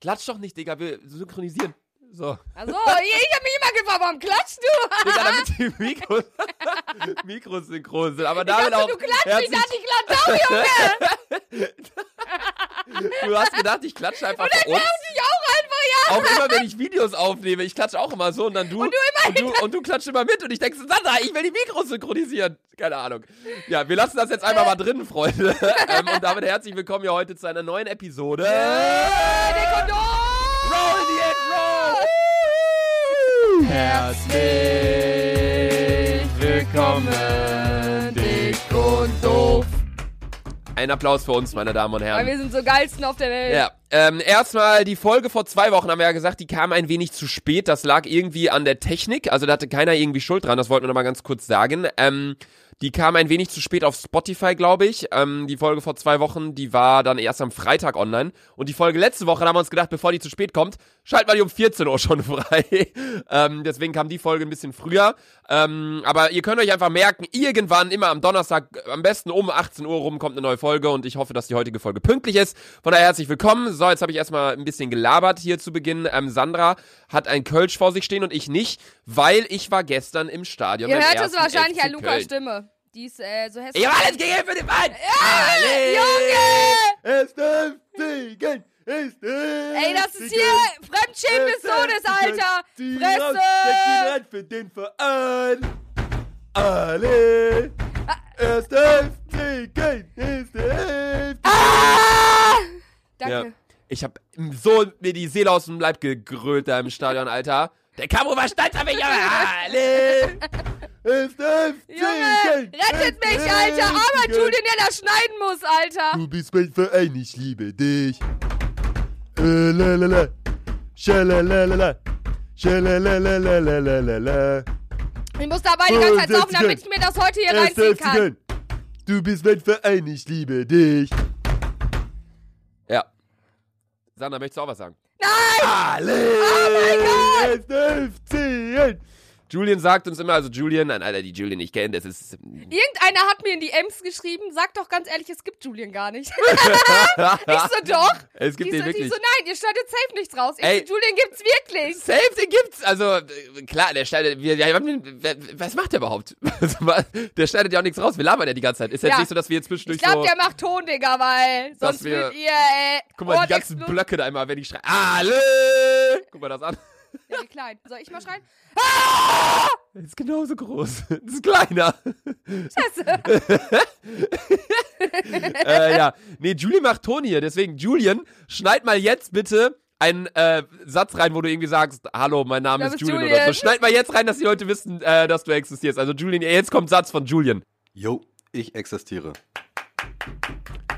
Klatsch doch nicht, Digga, wir synchronisieren. So. Also, ich hab mich immer gefragt, warum klatschst du? Digga, damit die Mikros, Mikros synchron sind. Aber Ich damit dachte, auch. du klatschst, ich herzlich- dachte, ich klatsch auch, Junge. du hast gedacht, ich klatsche einfach für uns. Ich auch einfach, ja. Auch immer, wenn ich Videos aufnehme, ich klatsche auch immer so und dann du. Und du und du, und du klatschst immer mit und ich denke, so, Sandra, ich will die Mikros synchronisieren. Keine Ahnung. Ja, wir lassen das jetzt einfach mal drin, Freunde. ähm, und damit herzlich willkommen hier heute zu einer neuen Episode. Äh, der Kondom. Roll the Intro! Herzlich willkommen, dick und doof. Ein Applaus für uns, meine Damen und Herren. Weil wir sind so geilsten auf der Welt. Ja, ähm, erstmal die Folge vor zwei Wochen haben wir ja gesagt, die kam ein wenig zu spät. Das lag irgendwie an der Technik, also da hatte keiner irgendwie Schuld dran, das wollten wir nochmal ganz kurz sagen. Ähm, die kam ein wenig zu spät auf Spotify, glaube ich. Ähm, die Folge vor zwei Wochen, die war dann erst am Freitag online. Und die Folge letzte Woche, da haben wir uns gedacht, bevor die zu spät kommt, schalten wir die um 14 Uhr schon frei. ähm, deswegen kam die Folge ein bisschen früher. Ähm, aber ihr könnt euch einfach merken, irgendwann, immer am Donnerstag, am besten um 18 Uhr rum, kommt eine neue Folge. Und ich hoffe, dass die heutige Folge pünktlich ist. Von daher herzlich willkommen. So, jetzt habe ich erstmal ein bisschen gelabert hier zu Beginn. Ähm, Sandra hat ein Kölsch vor sich stehen und ich nicht, weil ich war gestern im Stadion. Ihr hört es wahrscheinlich an Lukas. Stimme. Die ist äh, so hässlich. Ich hab alles gegeben für den Verein! Alle! Junge! Es darf siegen! Es darf Ey, das ist hier Fremdschämen des Todes, Alter. Die raus, Fresse! der rein für den Verein! Alle! Es darf siegen! Es darf Ah! Danke. Ja. Ich hab so mir die Seele aus dem Leib gegrölt da im Stadion, Alter. Der Camo war stolz auf mich, aber alle! Darf Junge, rettet mich, Alter. Aber Julian, der das schneiden muss, Alter. Du bist mein Verein, ich liebe dich. Äh, lalala. Schalalala. Schalalalalalala. Ich muss dabei die ganze Zeit saufen, damit ich mir das heute hier reinziehen kann. Du bist mein Verein, ich liebe dich. Ja. Sandra, möchtest du auch was sagen? Nein! Oh mein Gott! Julian sagt uns immer, also Julian, nein, Alter, die Julian ich kenne, das ist. Irgendeiner hat mir in die Ems geschrieben, sag doch ganz ehrlich, es gibt Julian gar nicht. ich so, doch. Es gibt die den so, wirklich. Die so, nein, ihr schneidet safe nichts raus. Ich Ey. so, Julian gibt's wirklich. Safe, den gibt's. Also, klar, der schneidet. Wir, wir haben den, wer- was macht der überhaupt? der schneidet ja auch nichts raus. Wir labern ja die ganze Zeit. Ist jetzt Ja. nicht so, dass wir jetzt zwischendurch Ich glaube, so. der macht Ton, Digga, weil sonst wir- würdet ihr, äh, Guck mal, die ganzen. Blöcke da immer, wenn ich schreie. Alle! Guck mal das an. Ja, wie klein. Soll ich mal schreien? Das ist genauso groß. Das ist kleiner. Scheiße. äh, ja. Nee, Julian macht Ton hier. Deswegen, Julian, schneid mal jetzt bitte einen äh, Satz rein, wo du irgendwie sagst, hallo, mein Name ist Julian, Julian. oder so. Schneid mal jetzt rein, dass die Leute wissen, äh, dass du existierst. Also Julian, jetzt kommt Satz von Julian. Jo, ich existiere.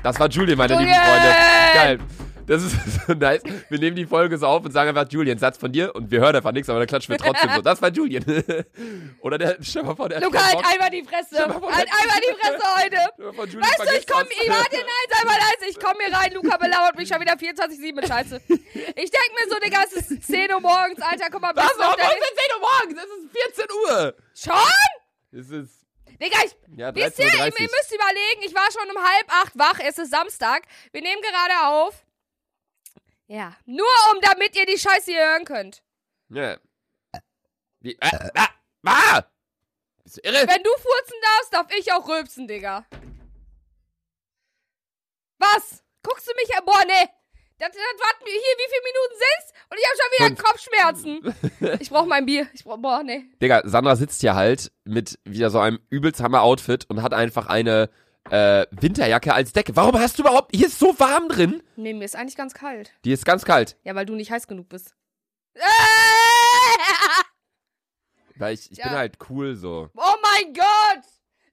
Das war Julian, meine lieben Julian! Freunde. Geil. Das ist so nice. Wir nehmen die Folge so auf und sagen einfach Julian, Satz von dir und wir hören einfach nichts, aber dann klatschen wir trotzdem so. Das war Julian. Oder der, mal vor, der Luca, halt einmal die Fresse. Halt einmal die Fresse heute. Vor, Julian Weißt du, ich vergisst komm, was. ich warte, nein, sei mal leise, ich komm hier rein, Luca belauert mich schon wieder 24-7 mit Scheiße. Ich denk mir so, Digga, es ist 10 Uhr morgens, Alter, guck mal, Was? Warum ist es 10 Uhr morgens? Es ist 14 Uhr. Schon? Es ist, Digga, ich... ja, Wisst ihr, ihr 13.30 Uhr. müsst überlegen, ich war schon um halb acht wach, es ist Samstag, wir nehmen gerade auf. Ja, nur um, damit ihr die Scheiße hier hören könnt. Ja. Wie, äh, ah, ah! Bist du irre? Wenn du furzen darfst, darf ich auch rülpsen, Digga. Was? Guckst du mich an? Boah, nee. Das, das warten wir hier, wie viele Minuten sind's? Und ich habe schon wieder Kopfschmerzen. Ich brauch mein Bier. Ich brauch, boah, nee. Digga, Sandra sitzt hier halt mit wieder so einem übelst Hammer-Outfit und hat einfach eine äh, Winterjacke als Decke. Warum hast du überhaupt. Hier ist so warm drin. Nee, mir ist eigentlich ganz kalt. Die ist ganz kalt. Ja, weil du nicht heiß genug bist. Weil ich, ich Ja. bin halt cool so. Oh mein Gott!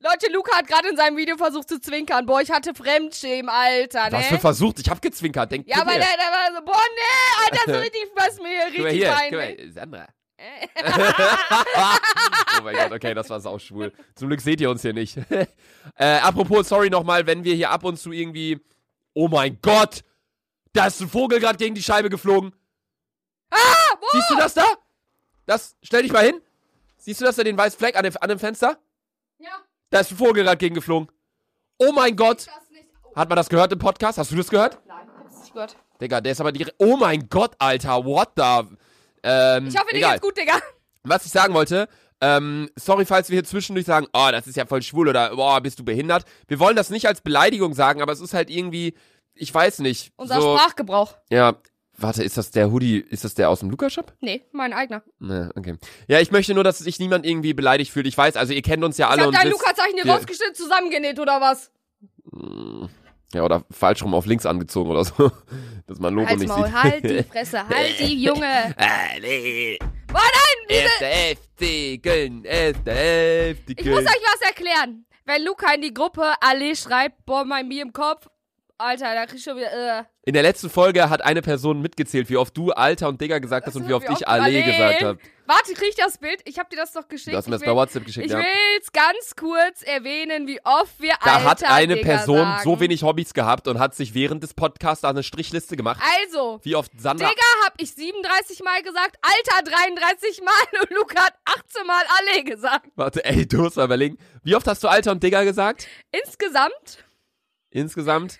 Leute, Luca hat gerade in seinem Video versucht zu zwinkern. Boah, ich hatte Fremdschämen, Alter, ne? Was für versucht? Ich hab gezwinkert. Denk ja, hier. der, der war so, boah, nee, Alter, so richtig, was mir richtig mal, Sandra. oh mein Gott, okay, das war sauschwul. Zum Glück seht ihr uns hier nicht. äh, apropos, sorry nochmal, wenn wir hier ab und zu irgendwie. Oh mein Gott! Da ist ein Vogel gerade gegen die Scheibe geflogen. Ah, wo? Siehst du das da? Das, stell dich mal hin. Siehst du das da, den weißen Fleck an dem, an dem Fenster? Ja, Da ist ein Vogel gerade gegengeflogen. Oh mein Gott! Oh, Hat man das gehört im Podcast? Hast du das gehört? nein, ich hab's nicht gehört. Digga, der ist aber direkt. Oh mein Gott, Alter, what the. Ähm, Ich hoffe, dir egal. geht's gut, Digga. Was ich sagen wollte, ähm, sorry, falls wir hier zwischendurch sagen, oh, das ist ja voll schwul oder boah, bist du behindert. Wir wollen das nicht als Beleidigung sagen, aber es ist halt irgendwie, ich weiß nicht. Unser so, Sprachgebrauch. Ja, warte, ist das der Hoodie, ist das der aus dem Luca-Shop? Nee, mein eigener. Ne, okay. Ja, ich möchte nur, dass sich niemand irgendwie beleidigt fühlt. Ich weiß, also ihr kennt uns ja Ich alle hab und dein wisst, Luca-Zeichen hier rausgeschnitten, zusammengenäht oder was? Ja, oder falsch rum auf links angezogen oder so, dass man Logo Halt's nicht Maul, sieht. halt die Fresse, halt die Junge. Ah, nee. Oh nein, diese... FC Köln, FC Ich Köln. muss euch was erklären. Wenn Luca in die Gruppe Allee schreibt, boah, mein Bier im Kopf. Alter, da krieg ich schon wieder, äh. In der letzten Folge hat eine Person mitgezählt, wie oft du Alter und Digger gesagt hast und wie oft ich Allee gesagt habe. Warte, krieg ich das Bild? Ich hab dir das doch geschickt. Du hast mir das ich bei WhatsApp geschickt, ich ja. will's ganz kurz erwähnen, wie oft wir Da Alter, hat eine Digga Person sagen. so wenig Hobbys gehabt und hat sich während des Podcasts eine Strichliste gemacht. Also, Wie oft Sandra. Digga hab ich 37 Mal gesagt, Alter 33 Mal und Luca hat 18 Mal Allee gesagt. Warte, ey, du musst mal überlegen. Wie oft hast du Alter und Digger gesagt? Insgesamt Insgesamt?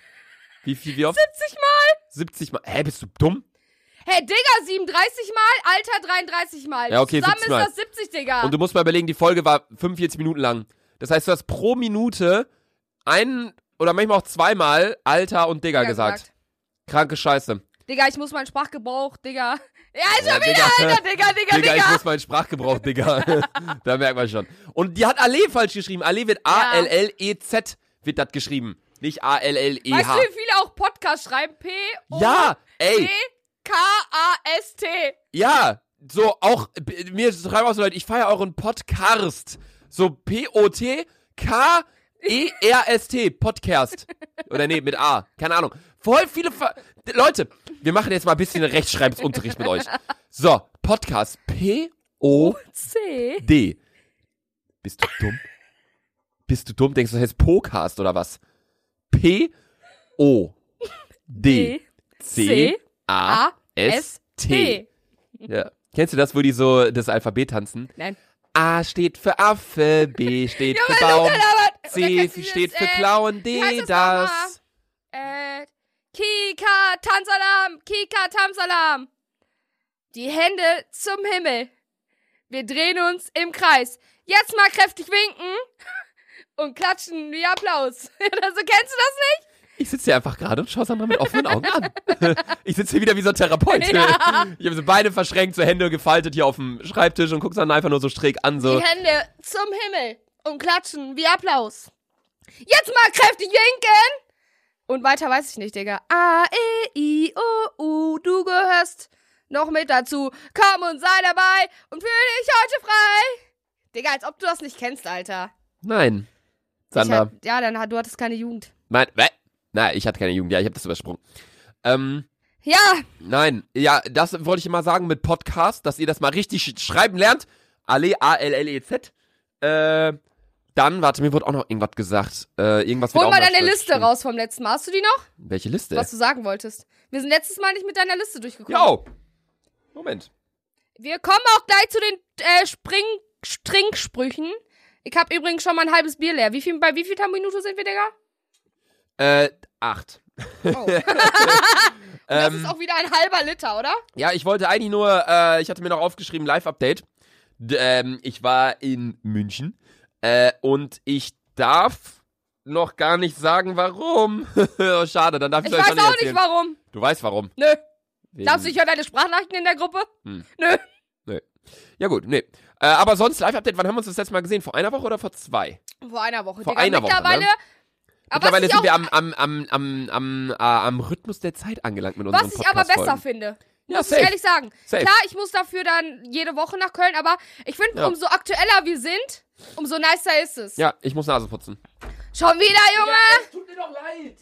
Wie viel, wie oft? 70 Mal. 70 Mal. Hä, bist du dumm? Hey, Digga 37 Mal, Alter 33 Mal. Ja, okay, Zusammen 70 ist Mal. das 70, Digga. Und du musst mal überlegen, die Folge war 45 Minuten lang. Das heißt, du hast pro Minute einen oder manchmal auch zweimal Alter und Digger Digga gesagt. Kranke Scheiße. Digga, ich muss meinen Sprachgebrauch, Digga. Ja, schon Ja, wieder, Digga. Alter, Digga, Digga, Digga, ich Digga. muss meinen Sprachgebrauch, Digga. da merkt man schon. Und die hat Allee falsch geschrieben. Allee wird A-L-L-E-Z wird das geschrieben. Nicht Weißt A-L-L-E-H. du, wie viele auch Podcast schreiben? P O Ja, ey, K A S T. ja. So auch, mir schreiben auch so Leute, ich feiere euren Podcast. So P-O-T-K-E-R-S-T. Podcast. Oder nee, mit A. Keine Ahnung. Voll viele Ver Leute, wir machen jetzt mal ein bisschen Rechtschreibungsunterricht mit euch. So, Podcast. P-O-D. C. Bist du dumm? Bist du dumm? Denkst du, das heißt Podcast oder was? P O D C A A S T. Ja. Kennst du das, wo die so das Alphabet tanzen? Nein. A steht für Affe, B steht für Baum, C steht für Klauen, wie D das. Äh, Kika, Tanzalam, Kika, Tamsalam. Die Hände zum Himmel. Wir drehen uns im Kreis. Jetzt mal kräftig winken und klatschen wie Applaus. also, kennst du das nicht? Ich sitze hier einfach gerade und schaue Sandra mit offenen Augen an. ich sitze hier wieder wie so ein Therapeut. Ja. Ich habe so Beine verschränkt, so Hände gefaltet hier auf dem Schreibtisch und guck Sandra einfach nur so schräg an, so. Die Hände zum Himmel und klatschen wie Applaus. Jetzt mal kräftig winken! Und weiter weiß ich nicht, Digga. A, E, I, O, U, du gehörst noch mit dazu. Komm und sei dabei und fühle dich heute frei. Digga, als ob du das nicht kennst, Alter. Nein. Sandra. hab, ja, dann du hattest keine Jugend. Nein, nein, ich hatte keine Jugend. Ja, ich habe das übersprungen. Ähm, Ja, nein, ja, das wollte ich immer sagen mit Podcast, dass ihr das mal richtig sch- schreiben lernt. Ale, A-L-L-E-Z. Äh, dann, warte, mir wurde auch noch irgendwas gesagt. Äh, irgendwas hol mal deine Liste raus vom letzten Mal. Hast du die noch? Welche Liste? Was du sagen wolltest. Wir sind letztes Mal nicht mit deiner Liste durchgekommen. Jo! Moment. Wir kommen auch gleich zu den äh, Spring Stringsprüchen. Ich habe übrigens schon mal ein halbes Bier leer. Wie viel, bei wie viel Minute sind wir, Digga? Äh, acht. Oh. das Ähm, ist auch wieder ein halber Liter, oder? Ja, ich wollte eigentlich nur, äh, ich hatte mir noch aufgeschrieben, Live-Update. Ähm, ich war in München äh, und ich darf noch gar nicht sagen, warum. Schade, dann darf ich, Ich weiß nicht auch erzählen. nicht warum. Du weißt warum. Nö. Wegen- Darfst du, ich höre deine Sprachnachrichten in der Gruppe? Hm. Nö. Ja gut, nee. Äh, aber sonst, Live-Update, wann haben wir uns das letzte Mal gesehen? Vor einer Woche oder vor zwei? Vor einer Woche, Vor Digga. einer Woche, Mittlerweile. ne? Aber Mittlerweile sind auch, wir am, am, am, am, am, äh, am Rhythmus der Zeit angelangt mit unseren Was ich aber besser finde. Ja, Muss safe. ich ehrlich sagen. Safe. Klar, ich muss dafür dann jede Woche nach Köln, aber ich finde, Ja. umso aktueller wir sind, umso nicer ist es. Ja, ich muss Nase putzen. Schon wieder, Junge! tut mir doch leid.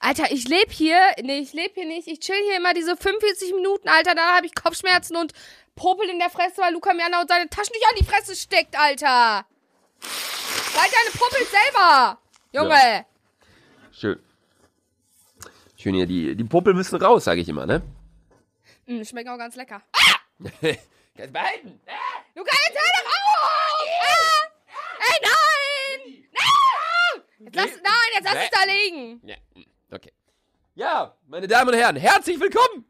Alter, ich lebe hier. Nee, ich lebe hier nicht. Ich chill hier immer diese 45 Minuten, Alter. Dann habe ich Kopfschmerzen und Popel in der Fresse, weil Luca mir andauernd seine Taschen nicht an die Fresse steckt, Alter. Halt deine Popel selber. Junge. Schön. Schön hier, die, die Popel müssen raus, sage ich immer, ne? Mm, schmecken auch ganz lecker. Kannst behalten. Luca, jetzt hör doch auf! Ah! Ey, nein! Nein! Jetzt lass, nein, jetzt lass es da liegen. Ja, okay. Ja, meine Damen und Herren, herzlich willkommen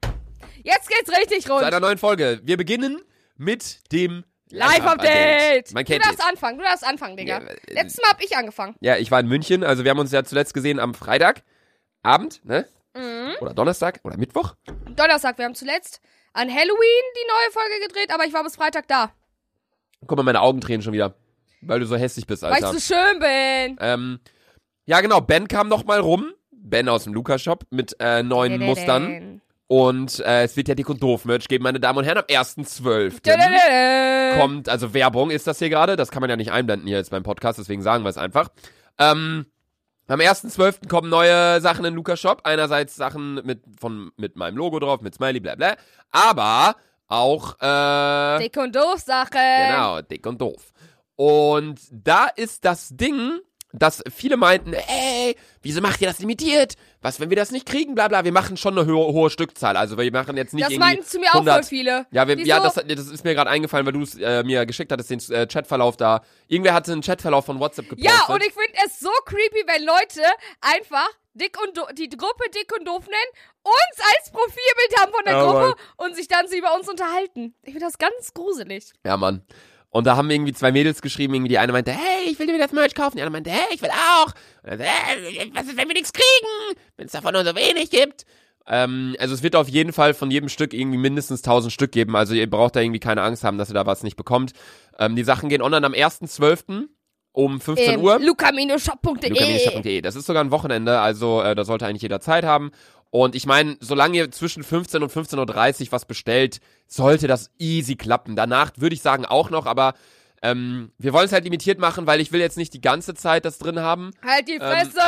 Jetzt geht's richtig zu rund. einer neuen Folge. Wir beginnen mit dem Live-Update. Man Du kennt darfst es. anfangen, du darfst anfangen, Digga. Ja, äh, Letztes Mal hab ich angefangen. Ja, ich war in München, also wir haben uns ja zuletzt gesehen am Freitagabend, ne? Mhm. Oder Donnerstag oder Mittwoch. Donnerstag, wir haben zuletzt an Halloween die neue Folge gedreht, aber ich war bis Freitag da, Guck mal, meine Augen drehen schon wieder, weil du so hässlich bist, weil Alter. ich so schön bin. Ähm, ja, genau. Ben kam noch mal rum. Ben aus dem Lukas-Shop mit äh, neuen Mustern. Und äh, es wird ja dick und doof Merch geben, meine Damen und Herren, am 1.12. Kommt. kommt, also Werbung ist das hier gerade, das kann man ja nicht einblenden hier jetzt beim Podcast, deswegen sagen wir es einfach. Ähm, am 1.12. kommen neue Sachen in Lukas Shop. Einerseits Sachen mit, von, mit meinem Logo drauf, mit Smiley, bla bla. Aber auch, äh, Dick und doof Sache. Genau, dick und doof. Und da ist das Ding, dass viele meinten, ey, wieso macht ihr das limitiert? Was, wenn wir das nicht kriegen, bla bla. Wir machen schon eine hohe, hohe Stückzahl. Also wir machen jetzt nicht Das irgendwie meinten zu mir auch 100. voll viele. Ja, wir, ja das, das ist mir gerade eingefallen, weil du es äh, mir geschickt hattest, den äh, Chatverlauf da. Irgendwer hatte einen Chatverlauf von WhatsApp gepostet. Ja, und ich finde es so creepy, wenn Leute einfach dick und do die Gruppe dick und doof nennen, uns als Profilbild haben von der Ja, Gruppe und sich dann so über uns unterhalten. Ich finde das ganz gruselig. Ja, Mann. Und da haben irgendwie zwei Mädels geschrieben, irgendwie die eine meinte, hey, ich will dir das Merch kaufen, die andere meinte, hey, ich will auch. Und dann, hey, was ist, wenn wir nichts kriegen, wenn es davon nur so wenig gibt? Ähm, also es wird auf jeden Fall von jedem Stück irgendwie mindestens 1000 Stück geben, also ihr braucht da irgendwie keine Angst haben, dass ihr da was nicht bekommt. Ähm, die Sachen gehen online am 1.12. um 15 Ähm, Uhr. luca-shop.de luca-shop.de. Das ist sogar ein Wochenende, also äh, da sollte eigentlich jeder Zeit haben. Und ich meine, solange ihr zwischen 15 und 15.30 Uhr was bestellt, sollte das easy klappen. Danach würde ich sagen auch noch, aber ähm, wir wollen es halt limitiert machen, weil ich will jetzt nicht die ganze Zeit das drin haben. Halt die Ähm, Fresse!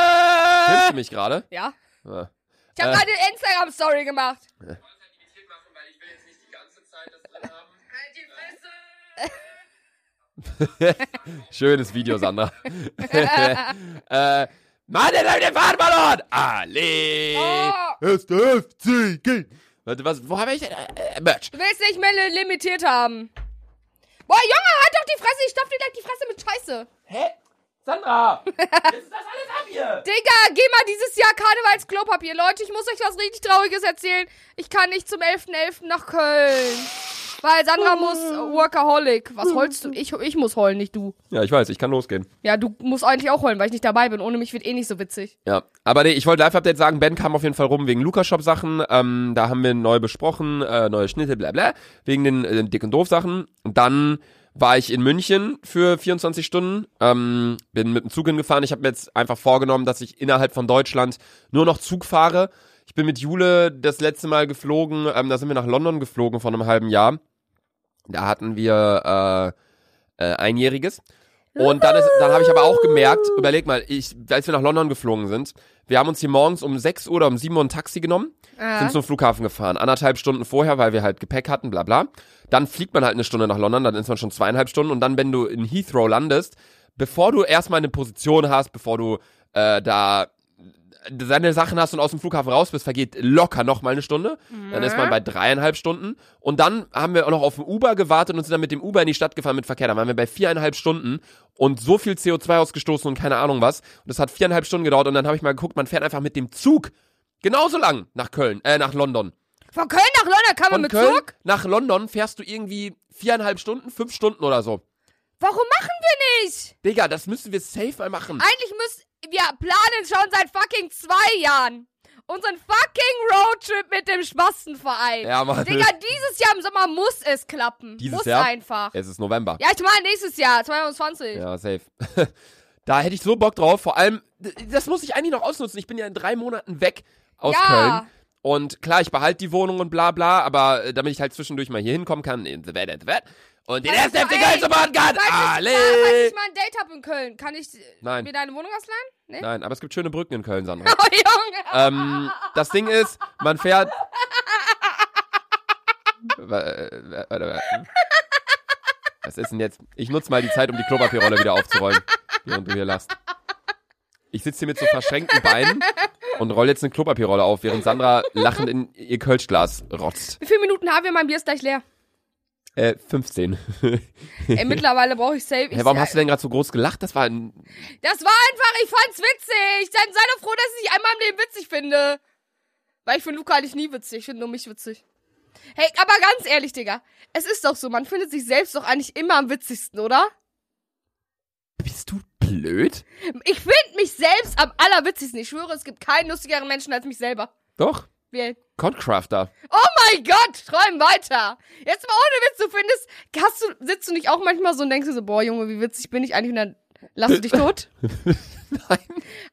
Filmst du mich gerade? ja. Ja. Ich habe Äh. gerade eine Instagram-Story gemacht. Halt die Fresse! Schönes Video, Sandra. äh, Mann, der der Fahrtballon! Alle! Oh. Ist der FCG! Warte, was, wo habe ich denn? Äh, äh, Merch. Du willst nicht mehr li- limitiert haben. Boah, Junge, halt doch die Fresse! Ich stopf dir gleich die Fresse mit Scheiße. Hä? Sandra! Jetzt ist das alles ab hier! Digga, geh mal dieses Jahr Karnevalsklopapier. Leute, ich muss euch was richtig Trauriges erzählen. Ich kann nicht zum 11.11. nach Köln. Weil Sandra muss äh, Workaholic. Was heulst du? Ich, ich muss heulen, nicht du. Ja, ich weiß, ich kann losgehen. Ja, du musst eigentlich auch heulen, weil ich nicht dabei bin. Ohne mich wird eh nicht so witzig. Ja, aber nee, ich wollte Live-Update sagen, Ben kam auf jeden Fall rum wegen Lukas-Shop-Sachen. Ähm, da haben wir neu besprochen, äh, neue Schnitte, bla bla, wegen den äh, dick und doof Sachen. Und dann war ich in München für 24 Stunden, ähm, bin mit dem Zug hingefahren. Ich habe mir jetzt einfach vorgenommen, dass ich innerhalb von Deutschland nur noch Zug fahre. Ich bin mit Jule das letzte Mal geflogen, ähm, da sind wir nach London geflogen vor einem halben Jahr. Da hatten wir äh, äh, einjähriges. Und dann, ist, dann habe ich aber auch gemerkt, überleg mal, ich, als wir nach London geflogen sind, wir haben uns hier morgens um 6 Uhr oder um 7 Uhr ein Taxi genommen, sind zum Flughafen gefahren. Anderthalb Stunden vorher, weil wir halt Gepäck hatten, bla bla. Dann fliegt man halt eine Stunde nach London, dann ist man schon zweieinhalb Stunden und dann, wenn du in Heathrow landest, bevor du erstmal eine Position hast, bevor du äh, da deine Sachen hast und aus dem Flughafen raus bist, vergeht locker noch mal eine Stunde. Dann ist man bei dreieinhalb Stunden. Und dann haben wir auch noch auf den Uber gewartet und sind dann mit dem Uber in die Stadt gefahren mit Verkehr. Dann waren wir bei viereinhalb Stunden und so viel CO2 ausgestoßen und keine Ahnung was. Und das hat viereinhalb Stunden gedauert und dann habe ich mal geguckt, man fährt einfach mit dem Zug genauso lang nach Köln, äh, nach London. Von Köln nach London kann man Von mit Köln Zug? nach London fährst du irgendwie viereinhalb Stunden, fünf Stunden oder so. Warum machen wir nicht? Digga, das müssen wir safe mal machen. Eigentlich müssen wir planen schon seit fucking zwei Jahren unseren fucking Roadtrip mit dem Spastenverein. Ja, Mann. Digga, dieses Jahr im Sommer muss es klappen. Dieses muss Jahr? einfach. Es ist November. Ja, ich meine nächstes Jahr, 2020. Ja, safe. da hätte ich so Bock drauf. Vor allem, das muss ich eigentlich noch ausnutzen. Ich bin ja in drei Monaten weg aus Ja. Köln. Und klar, ich behalte die Wohnung und bla bla, aber äh, damit ich halt zwischendurch mal hier hinkommen kann, in the bed, in the bed, und den ersten FC Köln supporten kann. Alle! ich mal ein Date hab in Köln, kann ich Nein. mir deine Wohnung ausleihen? Nee? Nein, aber es gibt schöne Brücken in Köln, Sandra. Oh, Junge. ähm, das Ding ist, man fährt. Äh, wa- warte, warte. Was ist denn jetzt? Ich nutze mal die Zeit, um die Klopapierrolle wieder aufzurollen, während du hier lachst. Ich sitze hier mit so verschränkten Beinen und rolle jetzt eine Klopapierrolle auf, während Sandra lachend in ihr Kölschglas rotzt. Wie viele Minuten haben wir? Mein Bier ist gleich leer. Äh, 15. Ey, mittlerweile brauche ich safe. Ich, Hä, warum hast du denn gerade so groß gelacht? Das war ein. Das war einfach, ich fand's witzig. Dann sei doch froh, dass ich dich einmal im Leben witzig finde. Weil ich finde Luca eigentlich nie witzig. Ich finde nur mich witzig. Hey, aber ganz ehrlich, Digga. Es ist doch so, man findet sich selbst doch eigentlich immer am witzigsten, oder? Bist du blöd? Ich finde mich selbst am allerwitzigsten. Ich schwöre, es gibt keinen lustigeren Menschen als mich selber. Doch. Wer? Concrafter. Oh mein Gott, träum weiter. Jetzt mal ohne Witz, du findest, hast du, sitzt du nicht auch manchmal so und denkst dir so, boah, Junge, wie witzig bin ich eigentlich und dann lass du dich tot? Nein.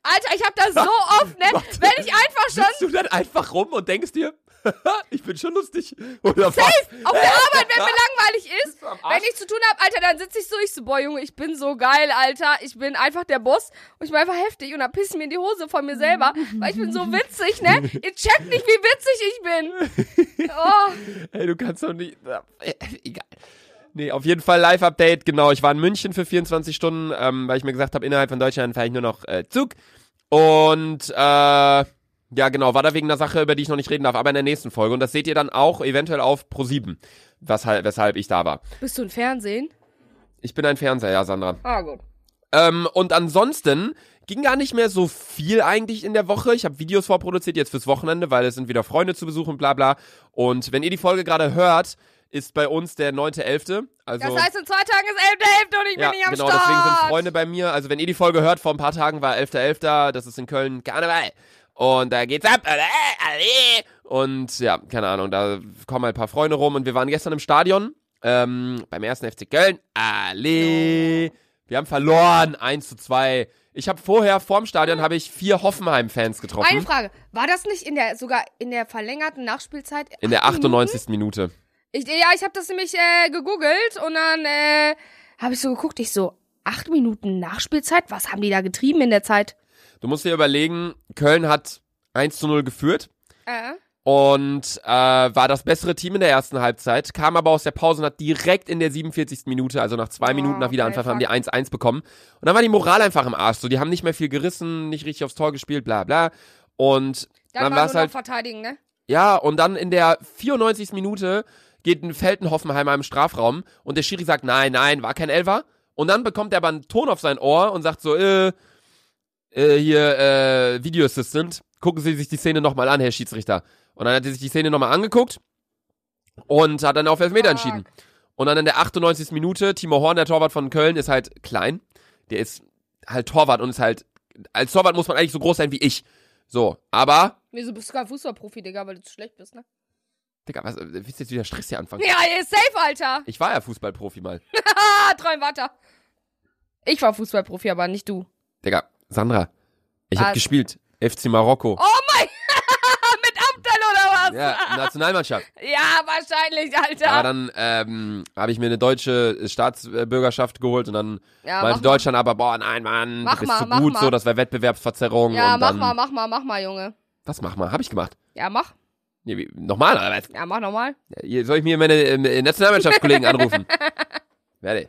Alter, ich hab das so oft, ne? Warte. Wenn ich einfach schon Sitzt du dann einfach rum und denkst dir, ich bin schon lustig. Oder safe was? auf der Arbeit, wenn mir langweilig ist, wenn ich zu tun hab, Alter, dann sitze ich so, ich so, boah, Junge, ich bin so geil, Alter. Ich bin einfach der Boss und ich bin einfach heftig und dann piss ich mir in die Hose von mir selber, weil ich bin so witzig, ne? Ihr checkt nicht, wie witzig ich bin. Oh. Ey, du kannst doch nicht. Äh, egal. Nee, auf jeden Fall Live-Update, genau. Ich war in München für 24 Stunden, ähm, weil ich mir gesagt habe, innerhalb von Deutschland fahre ich nur noch äh, Zug. Und äh, ja, genau, war da wegen einer Sache, über die ich noch nicht reden darf, aber in der nächsten Folge. Und das seht ihr dann auch eventuell auf Pro7, weshalb, weshalb ich da war. Bist du im Fernsehen? Ich bin ein Fernseher, ja, Sandra. Ah, gut. Ähm, und ansonsten ging gar nicht mehr so viel eigentlich in der Woche. Ich habe Videos vorproduziert jetzt fürs Wochenende, weil es sind wieder Freunde zu besuchen, bla bla. Und wenn ihr die Folge gerade hört, ist bei uns der 9.11. Also, Das heißt, in zwei Tagen ist 11.11. und ich ja, bin nicht am genau, Start. deswegen sind Freunde bei mir. Also wenn ihr die Folge hört, vor ein paar Tagen war 11.11., das ist in Köln Karneval. Und da geht's ab. Alle, alle. Und ja, keine Ahnung, da kommen halt ein paar Freunde rum. Und wir waren gestern im Stadion, ähm, beim ersten FC Köln. Alle. Wir haben verloren, 1 zu 2. Ich habe vorher, vorm Stadion, habe ich vier Hoffenheim-Fans getroffen. Eine Frage. War das nicht in der, sogar in der verlängerten Nachspielzeit? in der acht Minuten? 98. Minute. Ich, ja, ich habe das nämlich äh, gegoogelt und dann äh, habe ich so geguckt, ich so, acht Minuten Nachspielzeit? Was haben die da getrieben in der Zeit? Du musst dir überlegen, Köln hat 1 zu 0 geführt. Äh, und äh, war das bessere Team in der ersten Halbzeit, kam aber aus der Pause und hat direkt in der 47. Minute, also nach zwei Oh, Minuten nach Wiederanpfiff, okay, haben die 1-1 bekommen. Und dann war die Moral einfach im Arsch. So, die haben nicht mehr viel gerissen, nicht richtig aufs Tor gespielt, bla bla. Und dann, dann war es halt, verteidigen, ne? ja, und dann in der 94. Minute geht ein Feltenhoffenheimer im Strafraum und der Schiri sagt, nein, nein, war kein Elfer. Und dann bekommt er aber einen Ton auf sein Ohr und sagt so, äh, äh, hier, äh, Video Assistant, gucken Sie sich die Szene nochmal an, Herr Schiedsrichter. Und dann hat er sich die Szene nochmal angeguckt und hat dann auf Elfmeter entschieden. Und dann in der 98. Minute, Timo Horn, der Torwart von Köln, ist halt klein. Der ist halt Torwart und ist halt, als Torwart muss man eigentlich so groß sein wie ich. So, aber, Wieso bist du kein Fußballprofi, Digga, weil du zu schlecht bist, ne? Digga, was, willst du jetzt wieder Stress hier anfangen? Ja, ihr ist safe, Alter. Ich war ja Fußballprofi mal. Träum weiter. Ich war Fußballprofi, aber nicht du. Digga, Sandra, ich hab Was? gespielt. FC Marokko. Oh mein, mit Abdel oder was? Ja, Nationalmannschaft. Ja, wahrscheinlich, Alter. Aber dann ähm, habe ich mir eine deutsche Staatsbürgerschaft geholt und dann ja, meinte mach mal. Deutschland aber, boah, nein, Mann, Mach du bist mal, zu gut, mal. so, das war Wettbewerbsverzerrung. Ja, und mach dann, mal, mach mal, mach mal, Junge. Was mach mal? Hab ich gemacht. Ja, mach. Nee, wie, nochmal, oder was? Ja, mach nochmal. Soll ich mir meine äh, Nationalmannschaftskollegen anrufen? Warte.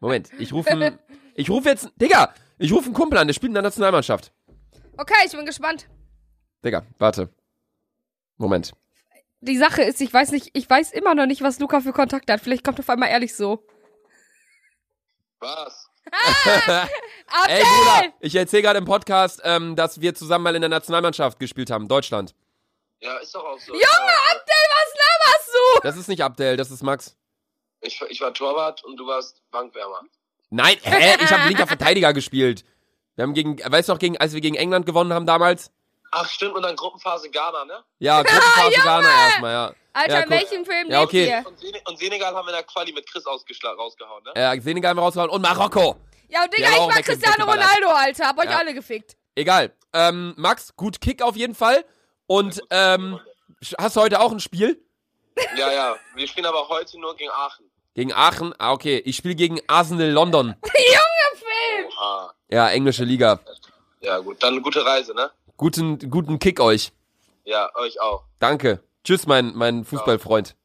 Moment, ich rufe ich rufe jetzt, Digga, ich rufe einen Kumpel an, der spielt in der Nationalmannschaft. Okay, ich bin gespannt. Digga, warte. Moment. Die Sache ist, ich weiß nicht, ich weiß immer noch nicht, was Luca für Kontakte hat. Vielleicht kommt er auf einmal ehrlich so. Was? Ey, Abdel! Bruder, ich erzähle gerade im Podcast, ähm, dass wir zusammen mal in der Nationalmannschaft gespielt haben, Deutschland. Ja, ist doch auch so. Junge, Abdel, was laberst du? Das ist nicht Abdel, das ist Max. Ich, ich war Torwart und du warst Bankwärmer. Nein, hä? Ich habe linker Verteidiger gespielt. Wir haben gegen, weißt du noch, gegen, als wir gegen England gewonnen haben damals? Ach, stimmt, und dann Gruppenphase Ghana, ne? Ja, Gruppenphase Ghana erstmal, ja. Alter, Ja, welchem Film Ja, lebt okay. ihr? Und, und Senegal haben wir in der Quali mit Chris rausgehauen, ne? Äh, Senegal haben wir rausgehauen und Marokko. Ja, und Digga, ich war Cristiano. Ronaldo, Alter. Hab euch Ja. alle gefickt. Egal. Ähm, Max, gut Kick auf jeden Fall. Und, ähm, hast du heute auch ein Spiel? Ja, ja. Wir spielen aber heute nur gegen Aachen. Gegen Aachen? Ah, okay. Ich spiele gegen Arsenal London. Junge, Film! Oha. Ja, englische Liga. Ja, gut. Dann eine gute Reise, ne? Guten, guten Kick euch. Ja, euch auch. Danke. Tschüss, mein, mein Fußballfreund.